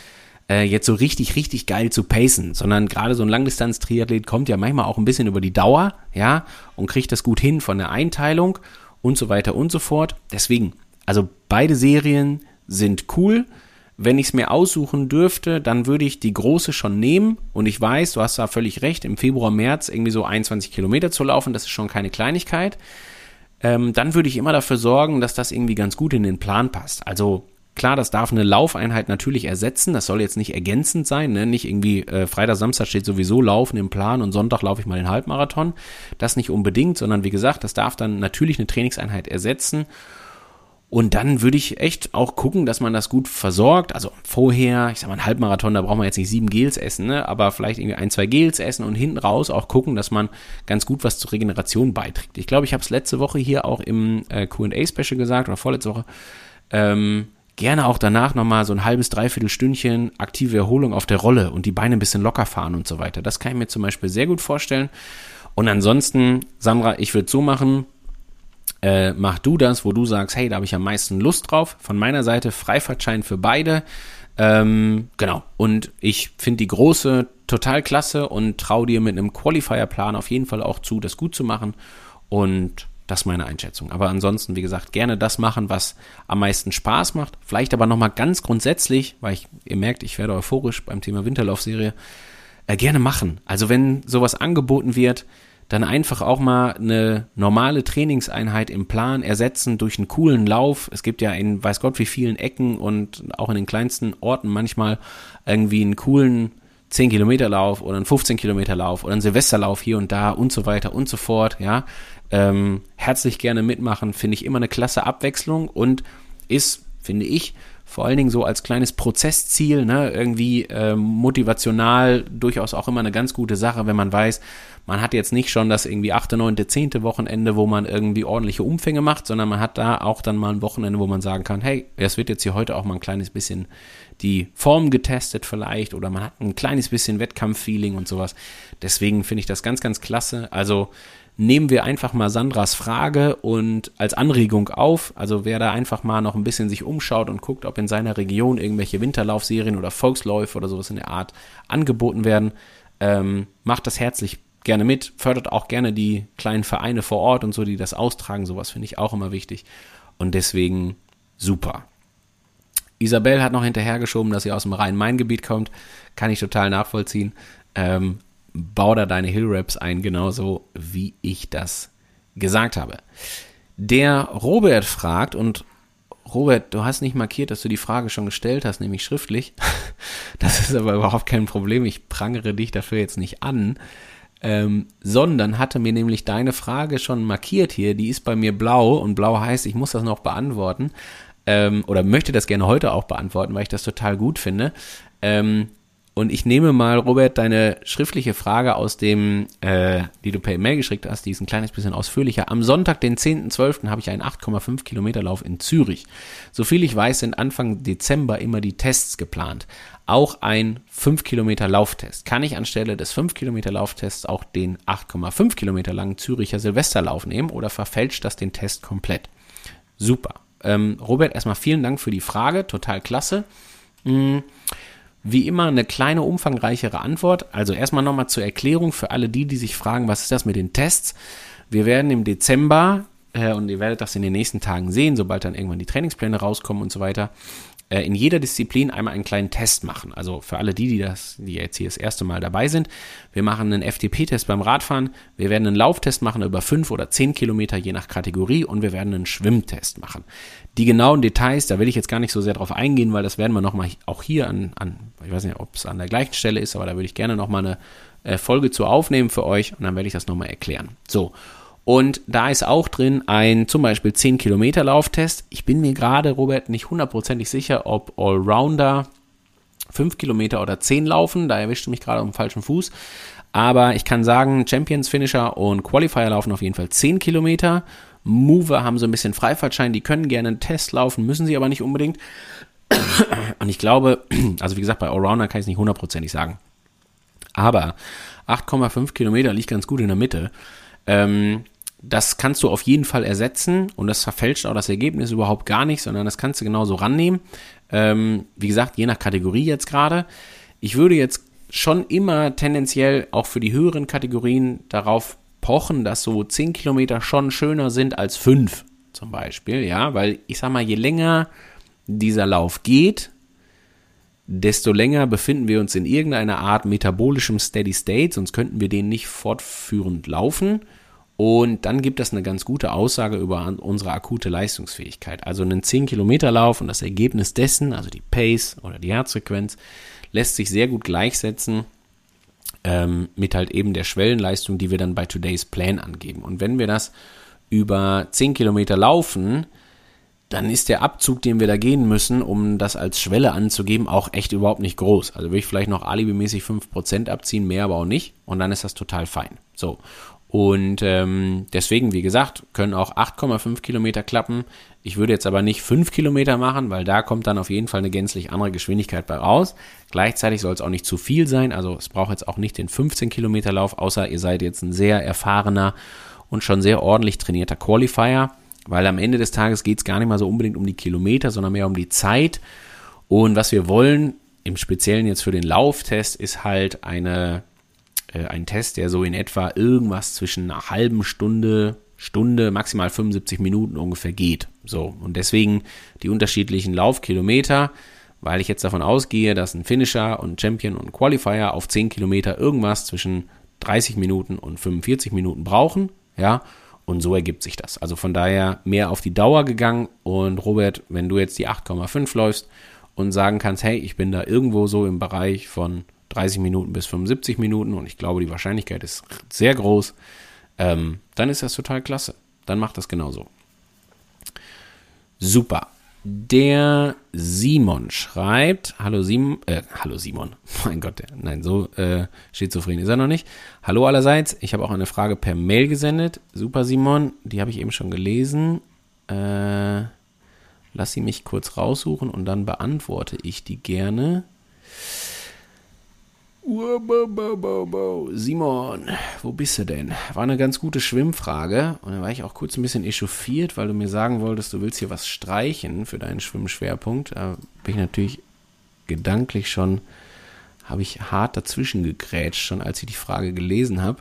äh, jetzt so richtig, richtig geil zu pacen, sondern gerade so ein Langdistanz-Triathlet kommt ja manchmal auch ein bisschen über die Dauer, ja, und kriegt das gut hin von der Einteilung und so weiter und so fort. Deswegen, also beide Serien sind cool. Wenn ich es mir aussuchen dürfte, dann würde ich die große schon nehmen. Und ich weiß, du hast da völlig recht, im Februar, März irgendwie so 21 Kilometer zu laufen, das ist schon keine Kleinigkeit. Ähm, dann würde ich immer dafür sorgen, dass das irgendwie ganz gut in den Plan passt. Also Klar, das darf eine Laufeinheit natürlich ersetzen. Das soll jetzt nicht ergänzend sein. Ne? Nicht irgendwie äh, Freitag, Samstag steht sowieso Laufen im Plan und Sonntag laufe ich mal den Halbmarathon. Das nicht unbedingt, sondern wie gesagt, das darf dann natürlich eine Trainingseinheit ersetzen. Und dann würde ich echt auch gucken, dass man das gut versorgt. Also vorher, ich sag mal, ein Halbmarathon, da braucht man jetzt nicht sieben Gels essen, ne? aber vielleicht irgendwie ein, zwei Gels essen und hinten raus auch gucken, dass man ganz gut was zur Regeneration beiträgt. Ich glaube, ich habe es letzte Woche hier auch im äh, QA-Special gesagt oder vorletzte Woche. Ähm, gerne auch danach nochmal so ein halbes, dreiviertel Stündchen aktive Erholung auf der Rolle und die Beine ein bisschen locker fahren und so weiter. Das kann ich mir zum Beispiel sehr gut vorstellen. Und ansonsten, Sandra, ich würde so machen, äh, mach du das, wo du sagst, hey, da habe ich am meisten Lust drauf. Von meiner Seite Freifahrtschein für beide. Ähm, genau. Und ich finde die große total klasse und traue dir mit einem Qualifier-Plan auf jeden Fall auch zu, das gut zu machen. Und das ist meine Einschätzung. Aber ansonsten, wie gesagt, gerne das machen, was am meisten Spaß macht. Vielleicht aber nochmal ganz grundsätzlich, weil ich, ihr merkt, ich werde euphorisch beim Thema Winterlaufserie, äh, gerne machen. Also wenn sowas angeboten wird, dann einfach auch mal eine normale Trainingseinheit im Plan ersetzen durch einen coolen Lauf. Es gibt ja in weiß Gott wie vielen Ecken und auch in den kleinsten Orten manchmal irgendwie einen coolen 10 Kilometer Lauf oder einen 15 Kilometer Lauf oder einen Silvesterlauf hier und da und so weiter und so fort, ja. Ähm, herzlich gerne mitmachen, finde ich immer eine klasse Abwechslung und ist, finde ich, vor allen Dingen so als kleines Prozessziel, ne, irgendwie äh, motivational durchaus auch immer eine ganz gute Sache, wenn man weiß, man hat jetzt nicht schon das irgendwie achte, neunte, zehnte Wochenende, wo man irgendwie ordentliche Umfänge macht, sondern man hat da auch dann mal ein Wochenende, wo man sagen kann, hey, es wird jetzt hier heute auch mal ein kleines bisschen die Form getestet vielleicht oder man hat ein kleines bisschen Wettkampffeeling und sowas. Deswegen finde ich das ganz, ganz klasse. Also nehmen wir einfach mal Sandras Frage und als Anregung auf. Also wer da einfach mal noch ein bisschen sich umschaut und guckt, ob in seiner Region irgendwelche Winterlaufserien oder Volksläufe oder sowas in der Art angeboten werden, ähm, macht das herzlich gerne mit, fördert auch gerne die kleinen Vereine vor Ort und so, die das austragen. Sowas finde ich auch immer wichtig. Und deswegen super. Isabel hat noch hinterhergeschoben, dass sie aus dem Rhein-Main-Gebiet kommt. Kann ich total nachvollziehen. Ähm, bau da deine Hill-Raps ein, genauso wie ich das gesagt habe. Der Robert fragt, und Robert, du hast nicht markiert, dass du die Frage schon gestellt hast, nämlich schriftlich. Das ist aber überhaupt kein Problem. Ich prangere dich dafür jetzt nicht an. Ähm, sondern hatte mir nämlich deine Frage schon markiert hier. Die ist bei mir blau und blau heißt, ich muss das noch beantworten. Ähm, oder möchte das gerne heute auch beantworten, weil ich das total gut finde. Ähm, und ich nehme mal, Robert, deine schriftliche Frage aus dem, äh, die du per E-Mail geschickt hast, die ist ein kleines bisschen ausführlicher. Am Sonntag, den 10.12., habe ich einen 8,5 Kilometer Lauf in Zürich. Soviel ich weiß, sind Anfang Dezember immer die Tests geplant. Auch ein 5 Kilometer Lauftest. Kann ich anstelle des 5 Kilometer Lauftests auch den 8,5 Kilometer langen Züricher Silvesterlauf nehmen oder verfälscht das den Test komplett? Super. Ähm, Robert, erstmal vielen Dank für die Frage. Total klasse. Mhm. Wie immer eine kleine umfangreichere Antwort. Also erstmal nochmal zur Erklärung für alle die, die sich fragen, was ist das mit den Tests? Wir werden im Dezember, äh, und ihr werdet das in den nächsten Tagen sehen, sobald dann irgendwann die Trainingspläne rauskommen und so weiter, äh, in jeder Disziplin einmal einen kleinen Test machen. Also für alle die, die das, die jetzt hier das erste Mal dabei sind, wir machen einen FTP-Test beim Radfahren, wir werden einen Lauftest machen über fünf oder zehn Kilometer je nach Kategorie und wir werden einen Schwimmtest machen. Die genauen Details, da will ich jetzt gar nicht so sehr drauf eingehen, weil das werden wir nochmal auch hier an, an, ich weiß nicht, ob es an der gleichen Stelle ist, aber da würde ich gerne nochmal eine äh, Folge zu aufnehmen für euch und dann werde ich das nochmal erklären. So. Und da ist auch drin ein zum Beispiel 10 Kilometer Lauftest. Ich bin mir gerade, Robert, nicht hundertprozentig sicher, ob Allrounder 5 Kilometer oder 10 laufen. Da erwischte mich gerade auf dem falschen Fuß. Aber ich kann sagen, Champions Finisher und Qualifier laufen auf jeden Fall 10 Kilometer. Mover haben so ein bisschen Freifahrtschein, die können gerne einen Test laufen, müssen sie aber nicht unbedingt. Und ich glaube, also wie gesagt, bei Allrounder kann ich es nicht hundertprozentig sagen. Aber 8,5 Kilometer liegt ganz gut in der Mitte. Ähm, das kannst du auf jeden Fall ersetzen und das verfälscht auch das Ergebnis überhaupt gar nicht, sondern das kannst du genauso rannehmen. Ähm, wie gesagt, je nach Kategorie jetzt gerade. Ich würde jetzt schon immer tendenziell auch für die höheren Kategorien darauf pochen, dass so 10 Kilometer schon schöner sind als 5 zum Beispiel, ja, weil ich sag mal, je länger dieser Lauf geht, desto länger befinden wir uns in irgendeiner Art metabolischem Steady State, sonst könnten wir den nicht fortführend laufen. Und dann gibt das eine ganz gute Aussage über unsere akute Leistungsfähigkeit. Also einen 10-Kilometer-Lauf und das Ergebnis dessen, also die Pace oder die Herzfrequenz, lässt sich sehr gut gleichsetzen ähm, mit halt eben der Schwellenleistung, die wir dann bei Today's Plan angeben. Und wenn wir das über 10 Kilometer laufen, dann ist der Abzug, den wir da gehen müssen, um das als Schwelle anzugeben, auch echt überhaupt nicht groß. Also will ich vielleicht noch alibimäßig 5% abziehen, mehr aber auch nicht. Und dann ist das total fein. So. Und ähm, deswegen, wie gesagt, können auch 8,5 Kilometer klappen. Ich würde jetzt aber nicht 5 Kilometer machen, weil da kommt dann auf jeden Fall eine gänzlich andere Geschwindigkeit bei raus. Gleichzeitig soll es auch nicht zu viel sein. Also es braucht jetzt auch nicht den 15 Kilometer Lauf, außer ihr seid jetzt ein sehr erfahrener und schon sehr ordentlich trainierter Qualifier. Weil am Ende des Tages geht es gar nicht mal so unbedingt um die Kilometer, sondern mehr um die Zeit. Und was wir wollen, im Speziellen jetzt für den Lauftest, ist halt eine äh, ein Test, der so in etwa irgendwas zwischen einer halben Stunde, Stunde, maximal 75 Minuten ungefähr geht. So, und deswegen die unterschiedlichen Laufkilometer, weil ich jetzt davon ausgehe, dass ein Finisher und Champion und Qualifier auf 10 Kilometer irgendwas zwischen 30 Minuten und 45 Minuten brauchen, ja, und so ergibt sich das. Also von daher mehr auf die Dauer gegangen und Robert, wenn du jetzt die 8,5 läufst und sagen kannst, hey, ich bin da irgendwo so im Bereich von 30 Minuten bis 75 Minuten und ich glaube, die Wahrscheinlichkeit ist sehr groß, ähm, dann ist das total klasse. Dann macht das genauso. Super. Der Simon schreibt, hallo Simon, äh, hallo Simon, mein Gott, nein, so äh, schizophren ist er noch nicht. Hallo allerseits, ich habe auch eine Frage per Mail gesendet. Super Simon, die habe ich eben schon gelesen. Äh, lass sie mich kurz raussuchen und dann beantworte ich die gerne. Simon, wo bist du denn? War eine ganz gute Schwimmfrage. Und da war ich auch kurz ein bisschen echauffiert, weil du mir sagen wolltest, du willst hier was streichen für deinen Schwimmschwerpunkt. Da bin ich natürlich gedanklich schon, habe ich hart dazwischen gegrätscht, schon als ich die Frage gelesen habe.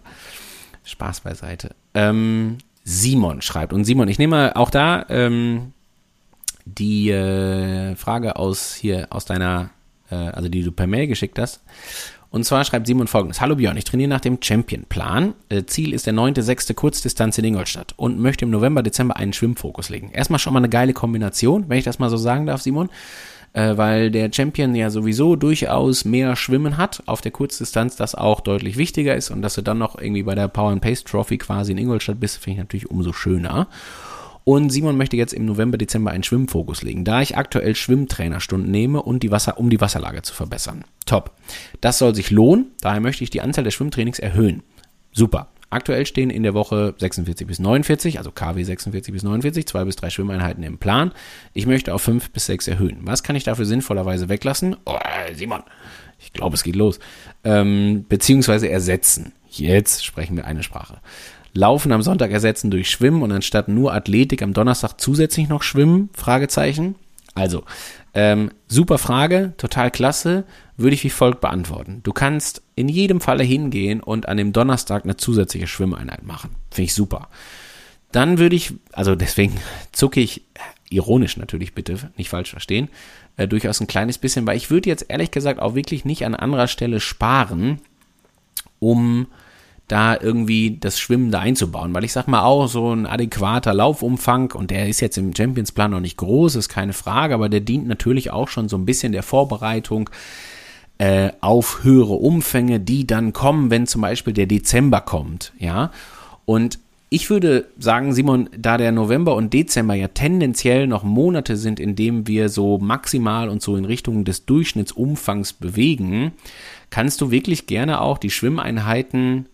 Spaß beiseite. Ähm, Simon schreibt. Und Simon, ich nehme auch da ähm, die äh, Frage aus hier, aus deiner, äh, also die du per Mail geschickt hast. Und zwar schreibt Simon folgendes. Hallo Björn, ich trainiere nach dem Champion-Plan. Äh, Ziel ist der 9.6. Kurzdistanz in Ingolstadt und möchte im November, Dezember einen Schwimmfokus legen. Erstmal schon mal eine geile Kombination, wenn ich das mal so sagen darf, Simon. Äh, weil der Champion ja sowieso durchaus mehr Schwimmen hat auf der Kurzdistanz, das auch deutlich wichtiger ist und dass du dann noch irgendwie bei der Power and Pace Trophy quasi in Ingolstadt bist, finde ich natürlich umso schöner. Und Simon möchte jetzt im November, Dezember einen Schwimmfokus legen, da ich aktuell Schwimmtrainerstunden nehme, und die Wasser, um die Wasserlage zu verbessern. Top. Das soll sich lohnen, daher möchte ich die Anzahl der Schwimmtrainings erhöhen. Super. Aktuell stehen in der Woche 46 bis 49, also KW 46 bis 49, zwei bis drei Schwimmeinheiten im Plan. Ich möchte auf fünf bis sechs erhöhen. Was kann ich dafür sinnvollerweise weglassen? Oh, Simon, ich glaube, es geht los. Ähm, beziehungsweise ersetzen. Jetzt sprechen wir eine Sprache. Laufen am Sonntag ersetzen durch Schwimmen und anstatt nur Athletik am Donnerstag zusätzlich noch Schwimmen? Fragezeichen. Also, ähm, super Frage, total klasse, würde ich wie folgt beantworten. Du kannst in jedem Falle hingehen und an dem Donnerstag eine zusätzliche Schwimmeinheit machen. Finde ich super. Dann würde ich, also deswegen zucke ich, ironisch natürlich bitte, nicht falsch verstehen, äh, durchaus ein kleines bisschen, weil ich würde jetzt ehrlich gesagt auch wirklich nicht an anderer Stelle sparen, um da irgendwie das Schwimmen da einzubauen, weil ich sag mal auch so ein adäquater Laufumfang und der ist jetzt im Champions Plan noch nicht groß, ist keine Frage, aber der dient natürlich auch schon so ein bisschen der Vorbereitung äh, auf höhere Umfänge, die dann kommen, wenn zum Beispiel der Dezember kommt, ja. Und ich würde sagen, Simon, da der November und Dezember ja tendenziell noch Monate sind, in denen wir so maximal und so in Richtung des Durchschnittsumfangs bewegen, kannst du wirklich gerne auch die Schwimmeinheiten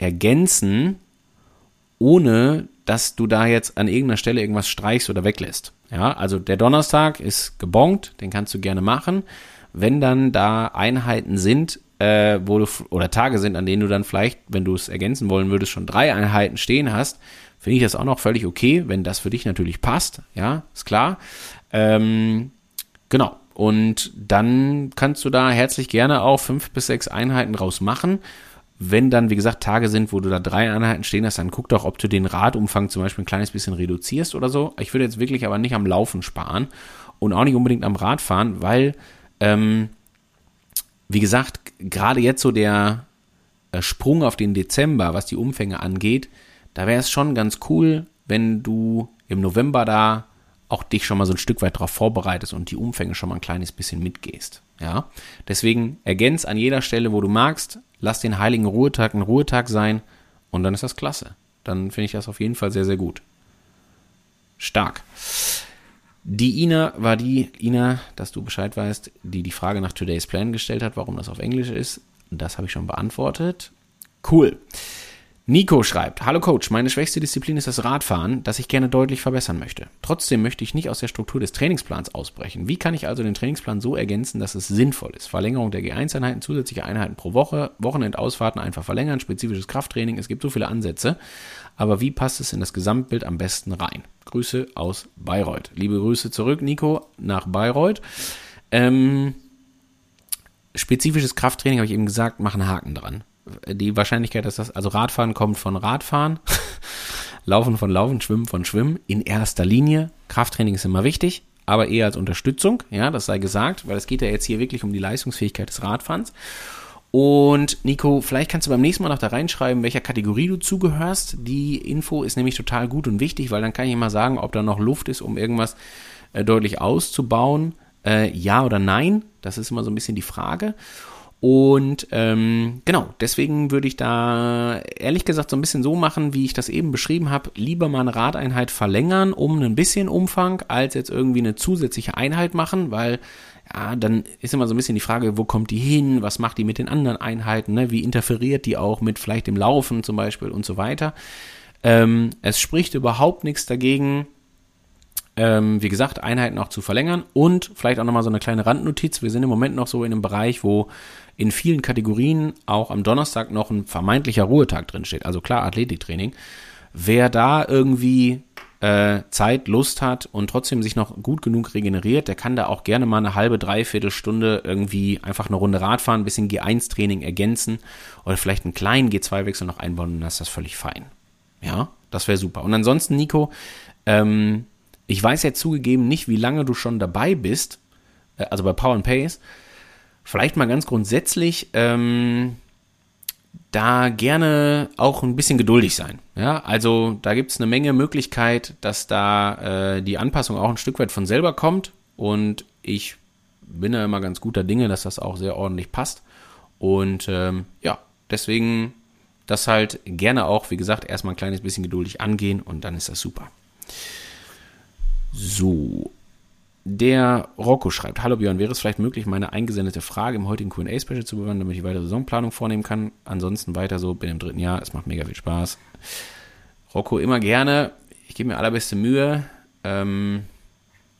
ergänzen, ohne dass du da jetzt an irgendeiner Stelle irgendwas streichst oder weglässt. Ja, also der Donnerstag ist gebongt, den kannst du gerne machen. Wenn dann da Einheiten sind, äh, wo du, oder Tage sind, an denen du dann vielleicht, wenn du es ergänzen wollen würdest, schon drei Einheiten stehen hast, finde ich das auch noch völlig okay, wenn das für dich natürlich passt. Ja, ist klar. Ähm, genau. Und dann kannst du da herzlich gerne auch fünf bis sechs Einheiten draus machen. Wenn dann, wie gesagt, Tage sind, wo du da drei Einheiten stehen hast, dann guck doch, ob du den Radumfang zum Beispiel ein kleines bisschen reduzierst oder so. Ich würde jetzt wirklich aber nicht am Laufen sparen und auch nicht unbedingt am Radfahren, weil, ähm, wie gesagt, gerade jetzt so der äh, Sprung auf den Dezember, was die Umfänge angeht, da wäre es schon ganz cool, wenn du im November da auch dich schon mal so ein Stück weit darauf vorbereitest und die Umfänge schon mal ein kleines bisschen mitgehst. Ja, deswegen ergänz an jeder Stelle, wo du magst, lass den heiligen Ruhetag ein Ruhetag sein und dann ist das klasse. Dann finde ich das auf jeden Fall sehr, sehr gut. Stark. Die Ina war die, Ina, dass du Bescheid weißt, die die Frage nach Today's Plan gestellt hat, warum das auf Englisch ist. Das habe ich schon beantwortet. Cool. Nico schreibt, Hallo Coach, meine schwächste Disziplin ist das Radfahren, das ich gerne deutlich verbessern möchte. Trotzdem möchte ich nicht aus der Struktur des Trainingsplans ausbrechen. Wie kann ich also den Trainingsplan so ergänzen, dass es sinnvoll ist? Verlängerung der G1-Einheiten, zusätzliche Einheiten pro Woche, Wochenendausfahrten einfach verlängern, spezifisches Krafttraining, es gibt so viele Ansätze. Aber wie passt es in das Gesamtbild am besten rein? Grüße aus Bayreuth. Liebe Grüße zurück, Nico, nach Bayreuth. Ähm, spezifisches Krafttraining, habe ich eben gesagt, mach einen Haken dran die Wahrscheinlichkeit, dass das, also Radfahren kommt von Radfahren, Laufen von Laufen, Schwimmen von Schwimmen in erster Linie. Krafttraining ist immer wichtig, aber eher als Unterstützung, ja, das sei gesagt, weil es geht ja jetzt hier wirklich um die Leistungsfähigkeit des Radfahrens. Und Nico, vielleicht kannst du beim nächsten Mal noch da reinschreiben, welcher Kategorie du zugehörst. Die Info ist nämlich total gut und wichtig, weil dann kann ich immer sagen, ob da noch Luft ist, um irgendwas äh, deutlich auszubauen. Äh, ja oder nein, das ist immer so ein bisschen die Frage. Und ähm, genau, deswegen würde ich da ehrlich gesagt so ein bisschen so machen, wie ich das eben beschrieben habe, lieber mal eine Radeinheit verlängern um ein bisschen Umfang, als jetzt irgendwie eine zusätzliche Einheit machen, weil ja, dann ist immer so ein bisschen die Frage, wo kommt die hin, was macht die mit den anderen Einheiten, ne? wie interferiert die auch mit vielleicht dem Laufen zum Beispiel und so weiter. Ähm, es spricht überhaupt nichts dagegen, ähm, wie gesagt, Einheiten auch zu verlängern und vielleicht auch nochmal so eine kleine Randnotiz. Wir sind im Moment noch so in einem Bereich, wo in vielen Kategorien auch am Donnerstag noch ein vermeintlicher Ruhetag drin steht. Also klar, Athletiktraining. Wer da irgendwie äh, Zeit, Lust hat und trotzdem sich noch gut genug regeneriert, der kann da auch gerne mal eine halbe, dreiviertel Stunde irgendwie einfach eine Runde Radfahren, ein bisschen G1-Training ergänzen oder vielleicht einen kleinen G2-Wechsel noch einbauen und dann ist das völlig fein. Ja, das wäre super. Und ansonsten, Nico, ähm, ich weiß ja zugegeben nicht, wie lange du schon dabei bist, äh, also bei Power and Pace, vielleicht mal ganz grundsätzlich ähm, da gerne auch ein bisschen geduldig sein. Ja, also da gibt es eine Menge Möglichkeit, dass da äh, die Anpassung auch ein Stück weit von selber kommt und ich bin da immer ganz guter Dinge, dass das auch sehr ordentlich passt. Und ähm, ja, deswegen das halt gerne auch, wie gesagt, erstmal ein kleines bisschen geduldig angehen und dann ist das super. So, der Rocco schreibt, hallo Björn, wäre es vielleicht möglich, meine eingesendete Frage im heutigen Q&A-Special zu bewerten, damit ich weitere Saisonplanung vornehmen kann? Ansonsten weiter so, bin im dritten Jahr, es macht mega viel Spaß. Rocco, immer gerne. Ich gebe mir allerbeste Mühe. Ähm,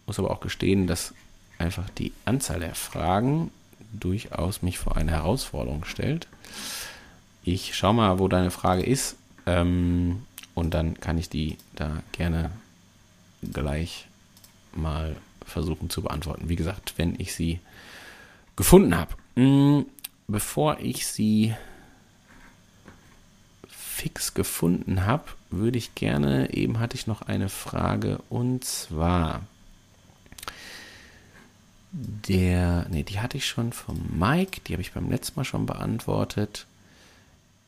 muss aber auch gestehen, dass einfach die Anzahl der Fragen durchaus mich vor eine Herausforderung stellt. Ich schau mal, wo deine Frage ist. Ähm, und dann kann ich die da gerne gleich mal versuchen zu beantworten. Wie gesagt, wenn ich sie gefunden habe. Hm, bevor ich sie fix gefunden habe, würde ich gerne, eben hatte ich noch eine Frage und zwar der, ne, die hatte ich schon vom Mike, die habe ich beim letzten Mal schon beantwortet.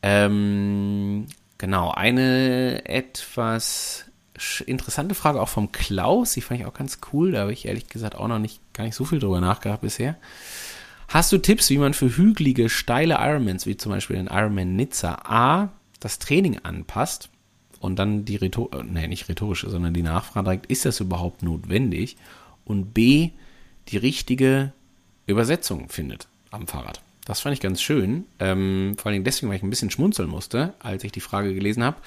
Ähm, genau, eine etwas interessante Frage auch vom Klaus, die fand ich auch ganz cool, da habe ich ehrlich gesagt auch noch nicht gar nicht so viel drüber nachgedacht bisher. Hast du Tipps, wie man für hügelige, steile Ironmans, wie zum Beispiel den Ironman Nizza, A, das Training anpasst und dann die Rhetor äh, nee, nicht rhetorische, sondern die Nachfrage direkt, ist das überhaupt notwendig? Und B, die richtige Übersetzung findet am Fahrrad. Das fand ich ganz schön. Ähm, vor allem deswegen, weil ich ein bisschen schmunzeln musste, als ich die Frage gelesen habe.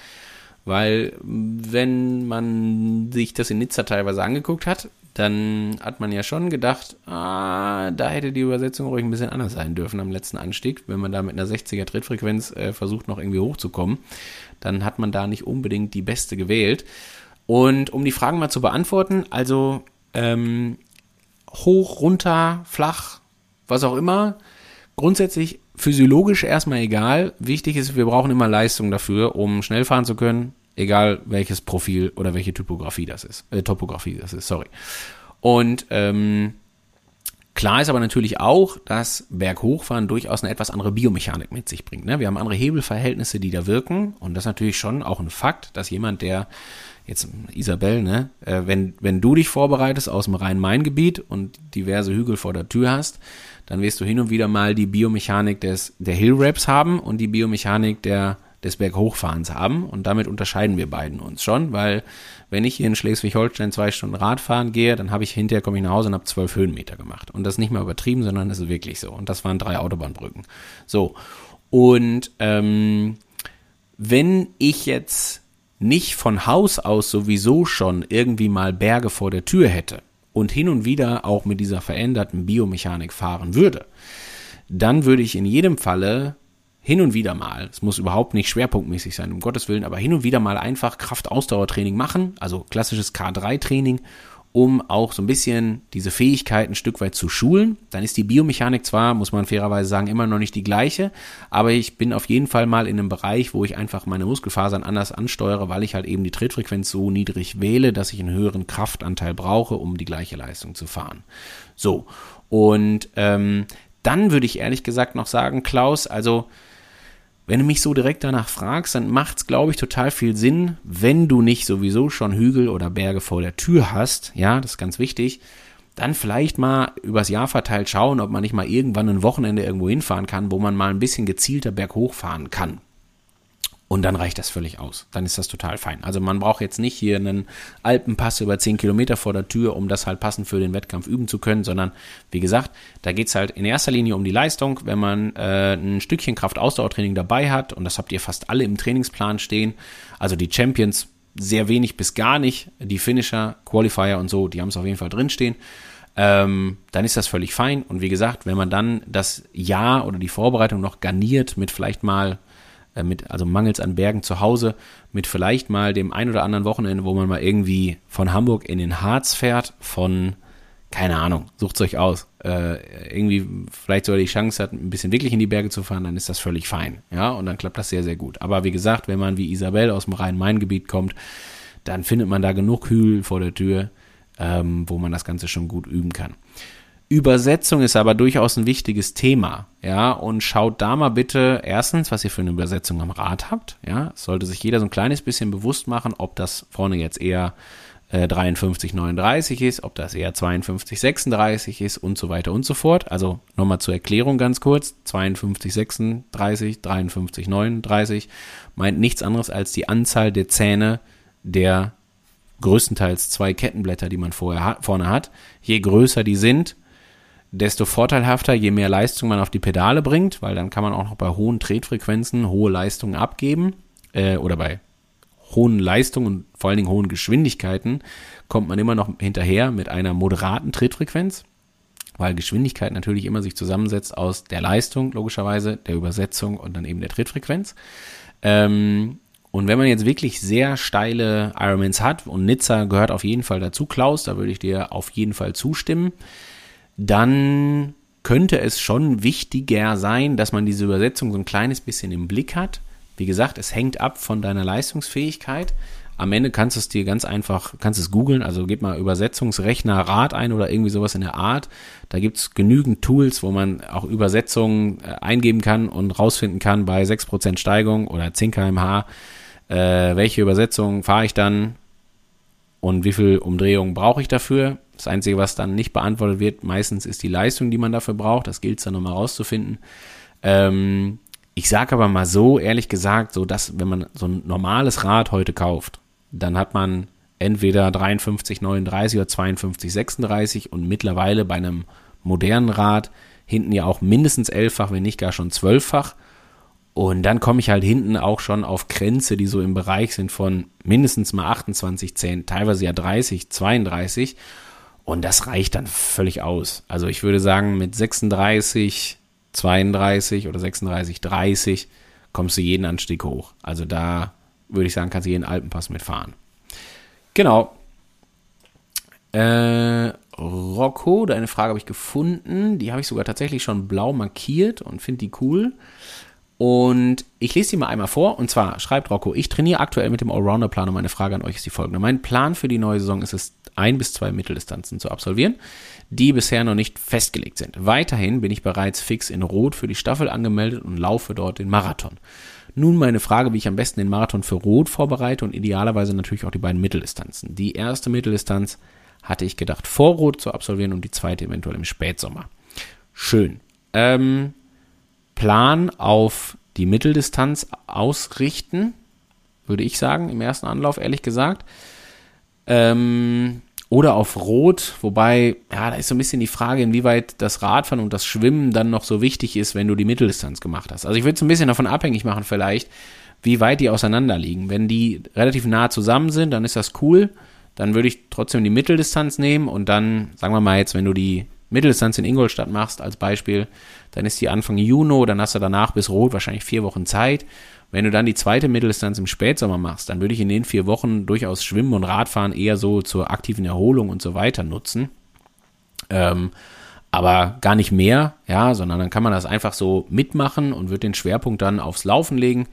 Weil wenn man sich das in Nizza teilweise angeguckt hat, dann hat man ja schon gedacht, ah, da hätte die Übersetzung ruhig ein bisschen anders sein dürfen am letzten Anstieg. Wenn man da mit einer 60er Trittfrequenz äh, versucht, noch irgendwie hochzukommen, dann hat man da nicht unbedingt die beste gewählt. Und um die Fragen mal zu beantworten, also ähm, hoch, runter, flach, was auch immer, grundsätzlich physiologisch erstmal egal. Wichtig ist, wir brauchen immer Leistung dafür, um schnell fahren zu können, egal welches Profil oder welche Typografie das ist, äh, Topografie das ist, sorry. Und ähm, Klar ist aber natürlich auch, dass Berghochfahren durchaus eine etwas andere Biomechanik mit sich bringt. Ne? Wir haben andere Hebelverhältnisse, die da wirken. Und das ist natürlich schon auch ein Fakt, dass jemand, der jetzt Isabel, ne, äh, wenn, wenn du dich vorbereitest aus dem Rhein-Main-Gebiet und diverse Hügel vor der Tür hast, dann wirst du hin und wieder mal die Biomechanik des, der Hill-Raps haben und die Biomechanik der, des Berghochfahrens haben. Und damit unterscheiden wir beiden uns schon, weil wenn ich hier in Schleswig-Holstein zwei Stunden Radfahren gehe, dann habe ich hinterher, komme ich nach Hause und habe zwölf Höhenmeter gemacht. Und das ist nicht mal übertrieben, sondern es ist wirklich so. Und das waren drei Autobahnbrücken. So. Und ähm, wenn ich jetzt nicht von Haus aus sowieso schon irgendwie mal Berge vor der Tür hätte und hin und wieder auch mit dieser veränderten Biomechanik fahren würde, dann würde ich in jedem Falle hin und wieder mal, es muss überhaupt nicht schwerpunktmäßig sein, um Gottes Willen, aber hin und wieder mal einfach Kraftausdauertraining machen, also klassisches K3-Training um auch so ein bisschen diese Fähigkeiten ein Stück weit zu schulen. Dann ist die Biomechanik zwar, muss man fairerweise sagen, immer noch nicht die gleiche, aber ich bin auf jeden Fall mal in einem Bereich, wo ich einfach meine Muskelfasern anders ansteuere, weil ich halt eben die Trittfrequenz so niedrig wähle, dass ich einen höheren Kraftanteil brauche, um die gleiche Leistung zu fahren. So, und ähm, dann würde ich ehrlich gesagt noch sagen, Klaus, also wenn du mich so direkt danach fragst, dann macht es, glaube ich, total viel Sinn, wenn du nicht sowieso schon Hügel oder Berge vor der Tür hast, ja, das ist ganz wichtig, dann vielleicht mal übers Jahr verteilt schauen, ob man nicht mal irgendwann ein Wochenende irgendwo hinfahren kann, wo man mal ein bisschen gezielter berghoch fahren kann. Und dann reicht das völlig aus. Dann ist das total fein. Also man braucht jetzt nicht hier einen Alpenpass über 10 Kilometer vor der Tür, um das halt passend für den Wettkampf üben zu können, sondern wie gesagt, da geht's halt in erster Linie um die Leistung. Wenn man äh, ein Stückchen Kraft-Ausdauertraining dabei hat, und das habt ihr fast alle im Trainingsplan stehen, also die Champions sehr wenig bis gar nicht, die Finisher, Qualifier und so, die haben es auf jeden Fall drinstehen. Ähm, dann ist das völlig fein. Und wie gesagt, wenn man dann das Jahr oder die Vorbereitung noch garniert mit vielleicht mal äh, mit, also mangels an Bergen zu Hause, mit vielleicht mal dem ein oder anderen Wochenende, wo man mal irgendwie von Hamburg in den Harz fährt, von, keine Ahnung, sucht es euch aus, äh, irgendwie vielleicht sogar die Chance hat, ein bisschen wirklich in die Berge zu fahren, dann ist das völlig fein. Ja, und dann klappt das sehr, sehr gut. Aber wie gesagt, wenn man wie Isabel aus dem Rhein-Main-Gebiet kommt, dann findet man da genug Hügel vor der Tür, ähm, wo man das Ganze schon gut üben kann. Übersetzung ist aber durchaus ein wichtiges Thema, ja, und schaut da mal bitte erstens, was ihr für eine Übersetzung am Rad habt, ja, sollte sich jeder so ein kleines bisschen bewusst machen, ob das vorne jetzt eher äh, 53, 39 ist, ob das eher 52, 36 ist und so weiter und so fort. Also nochmal zur Erklärung ganz kurz, 52, 36, 53, 39 meint nichts anderes als die Anzahl der Zähne der größtenteils zwei Kettenblätter, die man vorher ha vorne hat. Je größer die sind, desto vorteilhafter, je mehr Leistung man auf die Pedale bringt, weil dann kann man auch noch bei hohen Tretfrequenzen hohe Leistungen abgeben äh, oder bei hohen Leistungen und vor allen Dingen hohen Geschwindigkeiten kommt man immer noch hinterher mit einer moderaten Tretfrequenz, weil Geschwindigkeit natürlich immer sich zusammensetzt aus der Leistung, logischerweise, der Übersetzung und dann eben der Trittfrequenz. Ähm, und wenn man jetzt wirklich sehr steile Ironmans hat, und Nizza gehört auf jeden Fall dazu, Klaus, da würde ich dir auf jeden Fall zustimmen, dann könnte es schon wichtiger sein, dass man diese Übersetzung so ein kleines bisschen im Blick hat. Wie gesagt, es hängt ab von deiner Leistungsfähigkeit. Am Ende kannst du es dir ganz einfach, kannst es googeln, also gib mal Übersetzungsrechner Rad ein oder irgendwie sowas in der Art. Da gibt's genügend Tools, wo man auch Übersetzungen äh, eingeben kann und rausfinden kann bei 6% Steigung oder 10 kmh, äh, welche Übersetzung fahre ich dann und wie viel Umdrehungen brauche ich dafür. Das Einzige, was dann nicht beantwortet wird, meistens ist die Leistung, die man dafür braucht. Das gilt es dann nochmal rauszufinden. Ähm, ich sage aber mal so, ehrlich gesagt, so dass, wenn man so ein normales Rad heute kauft, dann hat man entweder 53, 39 oder 52, 36 und mittlerweile bei einem modernen Rad hinten ja auch mindestens elffach, wenn nicht gar schon zwölffach. Und dann komme ich halt hinten auch schon auf Grenze, die so im Bereich sind von mindestens mal 28 10, teilweise ja 30, 32. Und das reicht dann völlig aus. Also ich würde sagen, mit 36, 32 oder 36, 30 kommst du jeden Anstieg hoch. Also da würde ich sagen, kannst du jeden Alpenpass mitfahren. Genau. Äh, Rocco, deine Frage habe ich gefunden. Die habe ich sogar tatsächlich schon blau markiert und finde die cool. Und ich lese sie mal einmal vor. Und zwar schreibt Rocco, ich trainiere aktuell mit dem Allrounder-Plan und meine Frage an euch ist die folgende. Mein Plan für die neue Saison ist es, ein bis zwei Mitteldistanzen zu absolvieren, die bisher noch nicht festgelegt sind. Weiterhin bin ich bereits fix in Rot für die Staffel angemeldet und laufe dort den Marathon. Nun meine Frage, wie ich am besten den Marathon für Rot vorbereite und idealerweise natürlich auch die beiden Mitteldistanzen. Die erste Mitteldistanz hatte ich gedacht, vor Rot zu absolvieren und die zweite eventuell im Spätsommer. Schön. Ähm, Plan auf die Mitteldistanz ausrichten, würde ich sagen, im ersten Anlauf, ehrlich gesagt. Ähm, oder auf Rot, wobei, ja, da ist so ein bisschen die Frage, inwieweit das Radfahren und das Schwimmen dann noch so wichtig ist, wenn du die Mitteldistanz gemacht hast. Also ich würde es ein bisschen davon abhängig machen, vielleicht, wie weit die auseinander liegen. Wenn die relativ nah zusammen sind, dann ist das cool. Dann würde ich trotzdem die Mitteldistanz nehmen und dann, sagen wir mal jetzt, wenn du die Mitteldistanz in Ingolstadt machst als Beispiel, dann ist die Anfang Juni, dann hast du danach bis Rot wahrscheinlich vier Wochen Zeit. Wenn du dann die zweite Mitteldistanz im Spätsommer machst, dann würde ich in den vier Wochen durchaus Schwimmen und Radfahren eher so zur aktiven Erholung und so weiter nutzen. Ähm, aber gar nicht mehr, ja, sondern dann kann man das einfach so mitmachen und wird den Schwerpunkt dann aufs Laufen legen,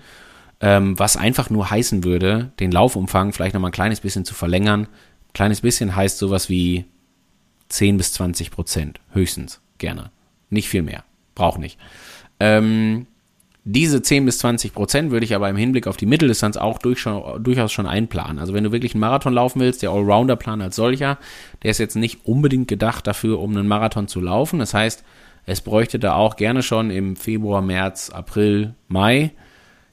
ähm, was einfach nur heißen würde, den Laufumfang vielleicht nochmal ein kleines bisschen zu verlängern. Kleines bisschen heißt sowas wie 10 bis 20 Prozent, höchstens, gerne. Nicht viel mehr, braucht nicht. Ähm, diese 10 bis 20 Prozent würde ich aber im Hinblick auf die Mitteldistanz auch durch schon, durchaus schon einplanen. Also wenn du wirklich einen Marathon laufen willst, der Allrounder-Plan als solcher, der ist jetzt nicht unbedingt gedacht dafür, um einen Marathon zu laufen. Das heißt, es bräuchte da auch gerne schon im Februar, März, April, Mai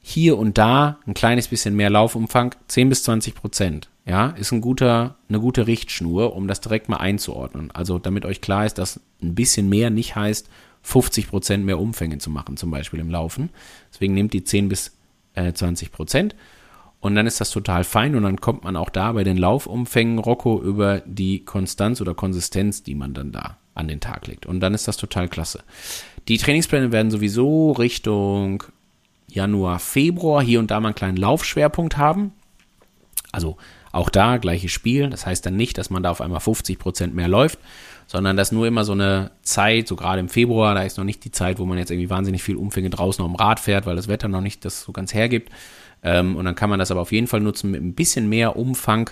hier und da ein kleines bisschen mehr Laufumfang, 10 bis 20 Prozent. Ja, ist ein guter, eine gute Richtschnur, um das direkt mal einzuordnen. Also damit euch klar ist, dass ein bisschen mehr nicht heißt, 50 Prozent mehr Umfänge zu machen, zum Beispiel im Laufen. Deswegen nehmt die 10 bis äh, 20 Prozent und dann ist das total fein und dann kommt man auch da bei den Laufumfängen Rocco über die Konstanz oder Konsistenz, die man dann da an den Tag legt. Und dann ist das total klasse. Die Trainingspläne werden sowieso Richtung Januar, Februar hier und da mal einen kleinen Laufschwerpunkt haben. Also auch da gleiches Spiel. Das heißt dann nicht, dass man da auf einmal 50 Prozent mehr läuft, sondern das ist nur immer so eine Zeit, so gerade im Februar, da ist noch nicht die Zeit, wo man jetzt irgendwie wahnsinnig viel Umfänge draußen dem Rad fährt, weil das Wetter noch nicht das so ganz hergibt. Ähm, und dann kann man das aber auf jeden Fall nutzen mit ein bisschen mehr Umfang,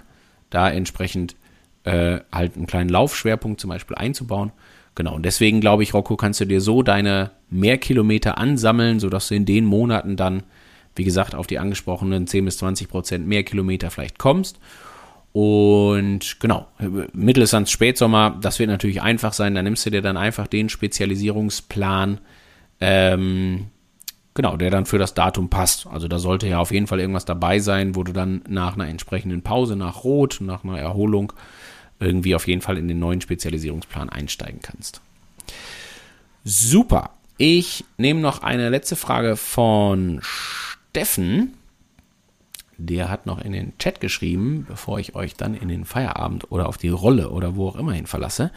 da entsprechend äh, halt einen kleinen Laufschwerpunkt zum Beispiel einzubauen. Genau, und deswegen glaube ich, Rocco, kannst du dir so deine Mehrkilometer ansammeln, sodass du in den Monaten dann, wie gesagt, auf die angesprochenen 10 bis 20 Prozent mehr Kilometer vielleicht kommst und genau, Mitteldistanz Spätsommer, das wird natürlich einfach sein. Da nimmst du dir dann einfach den Spezialisierungsplan, ähm, genau, der dann für das Datum passt. Also da sollte ja auf jeden Fall irgendwas dabei sein, wo du dann nach einer entsprechenden Pause, nach Rot, nach einer Erholung irgendwie auf jeden Fall in den neuen Spezialisierungsplan einsteigen kannst. Super. Ich nehme noch eine letzte Frage von Steffen der hat noch in den Chat geschrieben, bevor ich euch dann in den Feierabend oder auf die Rolle oder wo auch immer hin verlasse.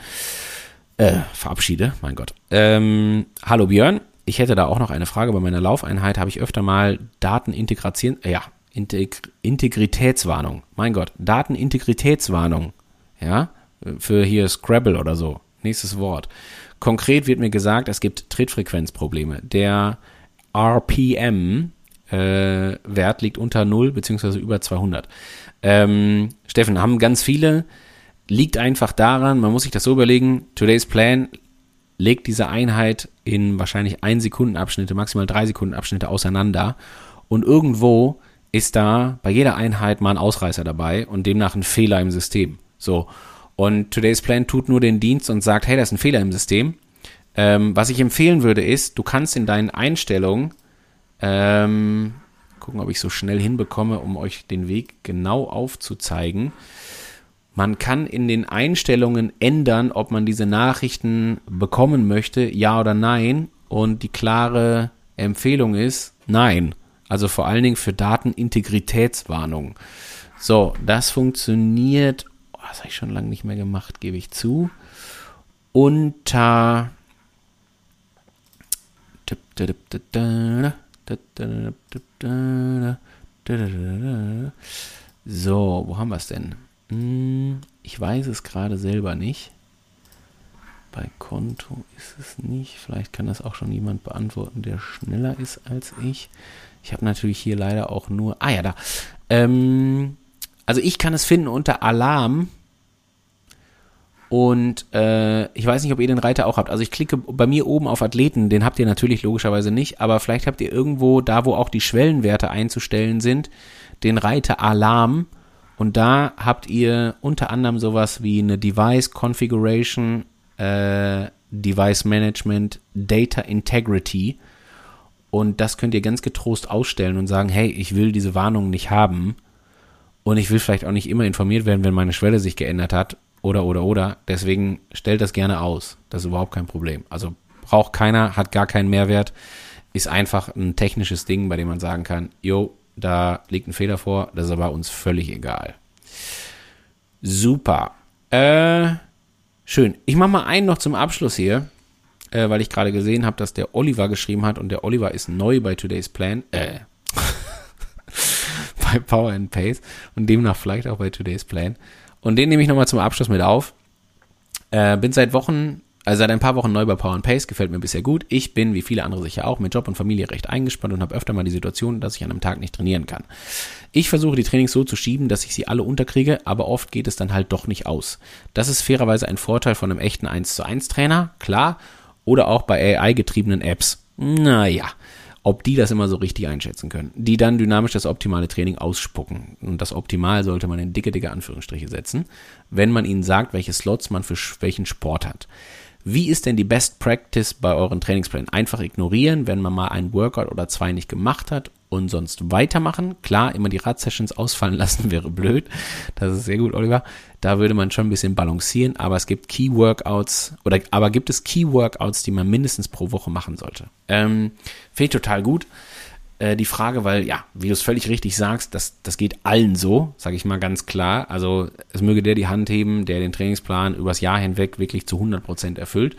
Äh, verabschiede, mein Gott. Ähm, hallo Björn, ich hätte da auch noch eine Frage. Bei meiner Laufeinheit habe ich öfter mal Datenintegration, äh, ja, Integ Integritätswarnung. Mein Gott, Datenintegritätswarnung. Ja, für hier Scrabble oder so. Nächstes Wort. Konkret wird mir gesagt, es gibt Trittfrequenzprobleme. Der RPM, äh, Wert liegt unter 0 beziehungsweise über 200. Ähm, Steffen, haben ganz viele, liegt einfach daran, man muss sich das so überlegen, Today's Plan legt diese Einheit in wahrscheinlich 1 Sekunden Abschnitte, maximal 3 Sekunden Abschnitte auseinander und irgendwo ist da bei jeder Einheit mal ein Ausreißer dabei und demnach ein Fehler im System. So. Und Today's Plan tut nur den Dienst und sagt, hey, da ist ein Fehler im System. Ähm, was ich empfehlen würde, ist, du kannst in deinen Einstellungen ähm, gucken, ob ich so schnell hinbekomme, um euch den Weg genau aufzuzeigen. Man kann in den Einstellungen ändern, ob man diese Nachrichten bekommen möchte, ja oder nein. Und die klare Empfehlung ist nein. Also vor allen Dingen für Datenintegritätswarnung. So, das funktioniert. Oh, das habe ich schon lange nicht mehr gemacht, gebe ich zu. Unter. So, wo haben wir es denn? Hm, ich weiß es gerade selber nicht. Bei Konto ist es nicht. Vielleicht kann das auch schon jemand beantworten, der schneller ist als ich. Ich habe natürlich hier leider auch nur. Ah ja, da. Ähm, also ich kann es finden unter Alarm. Und äh, ich weiß nicht, ob ihr den Reiter auch habt. Also ich klicke bei mir oben auf Athleten, den habt ihr natürlich logischerweise nicht, aber vielleicht habt ihr irgendwo, da wo auch die Schwellenwerte einzustellen sind, den Reiter Alarm. Und da habt ihr unter anderem sowas wie eine Device Configuration, äh, Device Management, Data Integrity. Und das könnt ihr ganz getrost ausstellen und sagen, hey, ich will diese Warnung nicht haben. Und ich will vielleicht auch nicht immer informiert werden, wenn meine Schwelle sich geändert hat oder, oder, oder. Deswegen stellt das gerne aus. Das ist überhaupt kein Problem. Also braucht keiner, hat gar keinen Mehrwert. Ist einfach ein technisches Ding, bei dem man sagen kann, jo, da liegt ein Fehler vor, das ist aber uns völlig egal. Super. Äh, schön. Ich mache mal einen noch zum Abschluss hier, äh, weil ich gerade gesehen habe, dass der Oliver geschrieben hat und der Oliver ist neu bei Today's Plan. Äh, bei Power and Pace und demnach vielleicht auch bei Today's Plan. Und den nehme ich nochmal zum Abschluss mit auf. Äh, bin seit Wochen, also seit ein paar Wochen neu bei Power and Pace, gefällt mir bisher gut. Ich bin, wie viele andere sicher auch, mit Job und Familie recht eingespannt und habe öfter mal die Situation, dass ich an einem Tag nicht trainieren kann. Ich versuche die Trainings so zu schieben, dass ich sie alle unterkriege, aber oft geht es dann halt doch nicht aus. Das ist fairerweise ein Vorteil von einem echten 1 zu 1 Trainer, klar, oder auch bei AI-getriebenen Apps. Naja, ob die das immer so richtig einschätzen können, die dann dynamisch das optimale Training ausspucken. Und das Optimal sollte man in dicke, dicke Anführungsstriche setzen, wenn man ihnen sagt, welche Slots man für welchen Sport hat. Wie ist denn die Best Practice bei euren Trainingsplänen? Einfach ignorieren, wenn man mal einen Workout oder zwei nicht gemacht hat und sonst weitermachen. Klar, immer die Radsessions ausfallen lassen wäre blöd. Das ist sehr gut, Oliver. Da würde man schon ein bisschen balancieren, aber es gibt Key Workouts oder aber gibt es Key Workouts, die man mindestens pro Woche machen sollte. Ähm, Finde ich total gut äh, die Frage, weil ja, wie du es völlig richtig sagst, das, das geht allen so, sage ich mal ganz klar. Also es möge der die Hand heben, der den Trainingsplan übers Jahr hinweg wirklich zu 100 Prozent erfüllt.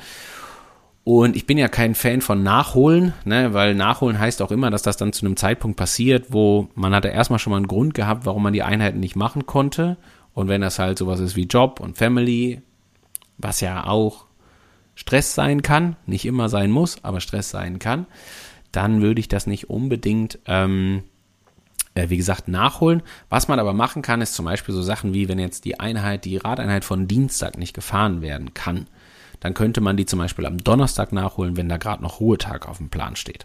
Und ich bin ja kein Fan von Nachholen, ne, weil Nachholen heißt auch immer, dass das dann zu einem Zeitpunkt passiert, wo man hatte erstmal schon mal einen Grund gehabt, warum man die Einheiten nicht machen konnte. Und wenn das halt sowas ist wie Job und Family, was ja auch Stress sein kann, nicht immer sein muss, aber Stress sein kann, dann würde ich das nicht unbedingt, ähm, äh, wie gesagt, nachholen. Was man aber machen kann, ist zum Beispiel so Sachen wie, wenn jetzt die Einheit, die Radeinheit von Dienstag nicht gefahren werden kann, dann könnte man die zum Beispiel am Donnerstag nachholen, wenn da gerade noch Ruhetag auf dem Plan steht.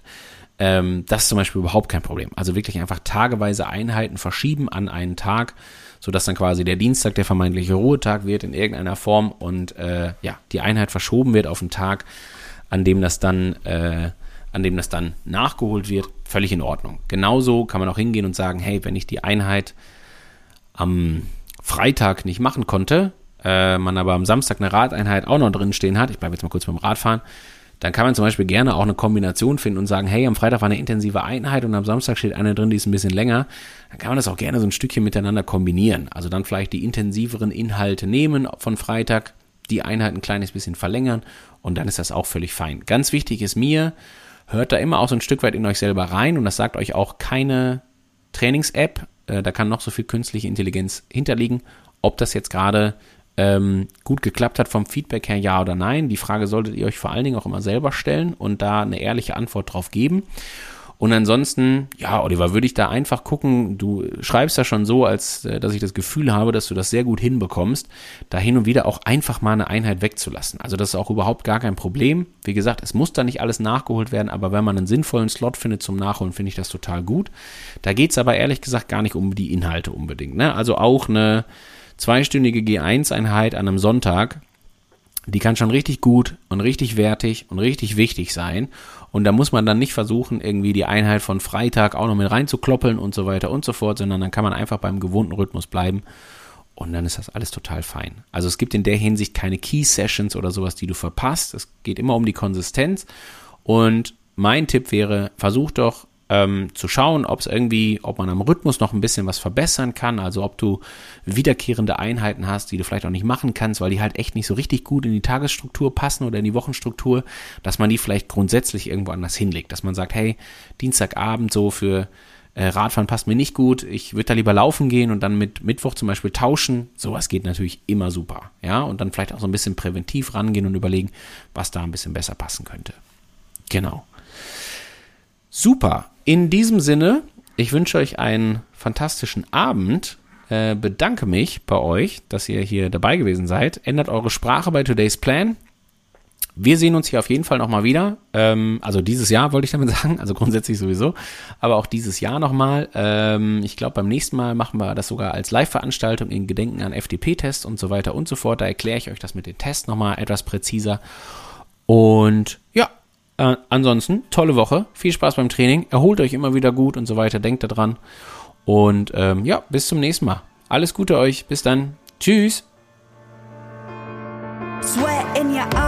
Ähm, das ist zum Beispiel überhaupt kein Problem. Also wirklich einfach tageweise Einheiten verschieben an einen Tag, sodass dann quasi der Dienstag der vermeintliche Ruhetag wird in irgendeiner Form und äh, ja, die Einheit verschoben wird auf einen Tag, an dem das dann äh, an dem das dann nachgeholt wird, völlig in Ordnung. Genauso kann man auch hingehen und sagen, hey, wenn ich die Einheit am Freitag nicht machen konnte, äh, man aber am Samstag eine Radeinheit auch noch drin stehen hat, ich bleibe jetzt mal kurz beim Radfahren, dann kann man zum Beispiel gerne auch eine Kombination finden und sagen, hey, am Freitag war eine intensive Einheit und am Samstag steht eine drin, die ist ein bisschen länger. Dann kann man das auch gerne so ein Stückchen miteinander kombinieren. Also dann vielleicht die intensiveren Inhalte nehmen von Freitag, die Einheit ein kleines bisschen verlängern und dann ist das auch völlig fein. Ganz wichtig ist mir, hört da immer auch so ein Stück weit in euch selber rein und das sagt euch auch keine Trainings-App. Äh, da kann noch so viel künstliche Intelligenz hinterliegen. Ob das jetzt gerade ähm, gut geklappt hat vom Feedback her, ja oder nein. Die Frage solltet ihr euch vor allen Dingen auch immer selber stellen und da eine ehrliche Antwort drauf geben. Und ansonsten, ja, Oliver, würde ich da einfach gucken, du schreibst ja schon so, als äh, dass ich das Gefühl habe, dass du das sehr gut hinbekommst, da hin und wieder auch einfach mal eine Einheit wegzulassen. Also das ist auch überhaupt gar kein Problem. Wie gesagt, es muss da nicht alles nachgeholt werden, aber wenn man einen sinnvollen Slot findet zum Nachholen, finde ich das total gut. Da geht's aber ehrlich gesagt gar nicht um die Inhalte unbedingt. Ne? Also auch eine zweistündige G1-Einheit an einem Sonntag, die kann schon richtig gut und richtig wertig und richtig wichtig sein. Und da muss man dann nicht versuchen, irgendwie die Einheit von Freitag auch noch mit reinzukloppeln und so weiter und so fort, sondern dann kann man einfach beim gewohnten Rhythmus bleiben. Und dann ist das alles total fein. Also es gibt in der Hinsicht keine Key Sessions oder sowas, die du verpasst. Es geht immer um die Konsistenz. Und mein Tipp wäre, versuch doch ähm, zu schauen, ob es irgendwie, ob man am Rhythmus noch ein bisschen was verbessern kann, also ob du wiederkehrende Einheiten hast, die du vielleicht auch nicht machen kannst, weil die halt echt nicht so richtig gut in die Tagesstruktur passen oder in die Wochenstruktur, dass man die vielleicht grundsätzlich irgendwo anders hinlegt, dass man sagt, hey, Dienstagabend so für äh, Radfahren passt mir nicht gut, ich würde da lieber laufen gehen und dann mit Mittwoch zum Beispiel tauschen. Sowas geht natürlich immer super. Ja, und dann vielleicht auch so ein bisschen präventiv rangehen und überlegen, was da ein bisschen besser passen könnte. Genau. Super. In diesem Sinne, ich wünsche euch einen fantastischen Abend. Äh, bedanke mich bei euch, dass ihr hier dabei gewesen seid. Ändert eure Sprache bei Today's Plan. Wir sehen uns hier auf jeden Fall nochmal wieder. Ähm, also dieses Jahr wollte ich damit sagen, also grundsätzlich sowieso, aber auch dieses Jahr nochmal. Ähm, ich glaube, beim nächsten Mal machen wir das sogar als Live-Veranstaltung in Gedenken an FDP-Tests und so weiter und so fort. Da erkläre ich euch das mit den Tests nochmal etwas präziser. Und äh, ansonsten, tolle Woche, viel Spaß beim Training, erholt euch immer wieder gut und so weiter, denkt daran. Und ähm, ja, bis zum nächsten Mal. Alles Gute euch, bis dann. Tschüss. Sweat in your